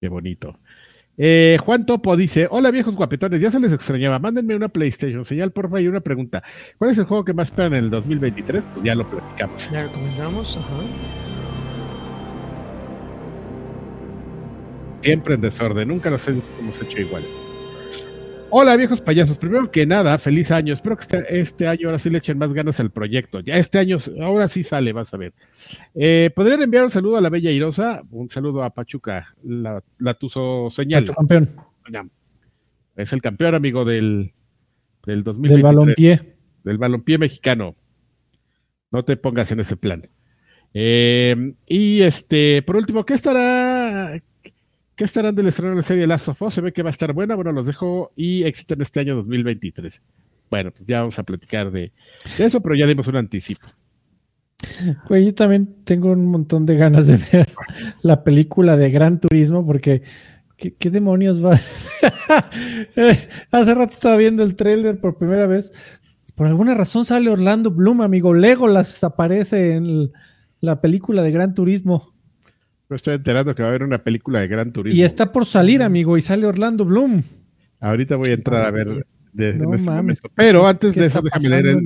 Qué bonito. Eh, Juan Topo dice, hola viejos guapetones, ya se les extrañaba, mándenme una PlayStation señal, por favor, y una pregunta. ¿Cuál es el juego que más esperan en el 2023? Pues ya lo platicamos. Ya lo comentamos, ajá. Siempre en desorden, nunca los hemos hecho igual. Hola viejos payasos, primero que nada, feliz año. Espero que este, este, año ahora sí le echen más ganas al proyecto. Ya este año, ahora sí sale, vas a ver. Eh, ¿Podrían enviar un saludo a la Bella Irosa? Un saludo a Pachuca, la, la Tuzo Señal. campeón. Es el campeón, amigo, del, del 2023. Del balompié. Del balompié mexicano. No te pongas en ese plan. Eh, y este, por último, ¿qué estará, ¿Qué estarán del estreno de la serie Last of Us? Se ve que va a estar buena. Bueno, los dejo y éxito en este año 2023. Bueno, pues ya vamos a platicar de, eso, pero ya dimos un anticipo. Güey, yo también tengo un montón de ganas de ver la película de Gran Turismo porque ¿qué, demonios va? [LAUGHS] Hace rato estaba viendo el tráiler por primera vez. Por alguna razón sale Orlando Bloom, amigo. Legolas aparece en la película de Gran Turismo. Me estoy enterando que va a haber una película de Gran Turismo. Y está por salir, amigo, y sale Orlando Bloom. Ahorita voy a entrar a ver de, este momento. Pero antes de eso, déjame leer el,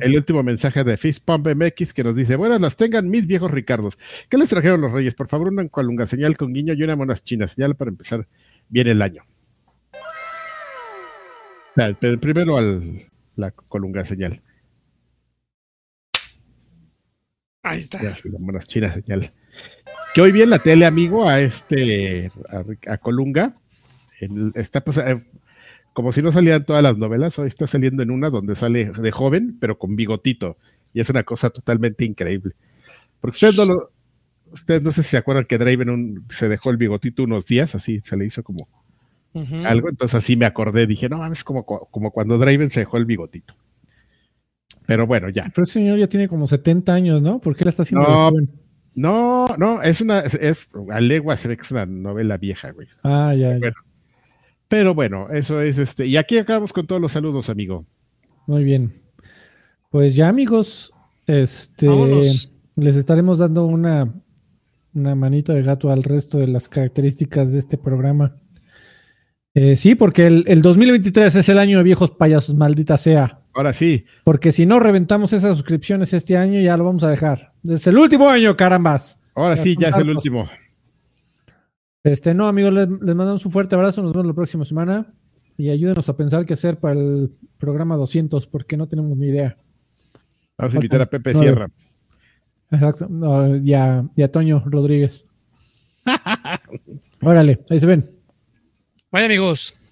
el, último mensaje de Pump MX que nos dice: Buenas las tengan mis viejos Ricardos. ¿Qué les trajeron los Reyes? Por favor, una cualunga señal con guiño y una monas chinas. Señal para empezar bien el año. primero al la colunga señal. Ahí está. la china señal. Que hoy vi en la tele, amigo, a este, a, Colunga. está pues, como si no salieran todas las novelas, hoy está saliendo en una donde sale de joven, pero con bigotito. Y es una cosa totalmente increíble. Porque ustedes no lo, ustedes no sé si se acuerdan que Draven se dejó el bigotito unos días, así se le hizo como algo, entonces así me acordé, dije, no mames, como, como cuando Draven se dejó el bigotito. Pero bueno, ya. Pero el señor ya tiene como 70 años, ¿no? ¿Por qué la está haciendo no, No, no, es una, es, a legua se ve que es una novela vieja, güey. Ah, ya, Pero bueno, eso es este. Y aquí acabamos con todos los saludos, amigo. Muy bien. Pues ya, amigos, este les estaremos dando una, una manita de gato al resto de las características de este programa. Eh, sí, porque el, el, 2023 es el año de viejos payasos, maldita sea. Ahora sí. Porque si no reventamos esas suscripciones este año, ya lo vamos a dejar. Es el último año, carambas. Ahora sí, ya es el último. Este, no, amigos, les, mandamos un fuerte abrazo. Nos vemos la próxima semana. Y ayúdenos a pensar qué hacer para el programa 200, porque no tenemos ni idea. Vamos a invitar a Pepe Sierra. Exacto. y, a, Toño Rodríguez. [LAUGHS] Órale, ahí se ven. Vaya amigos.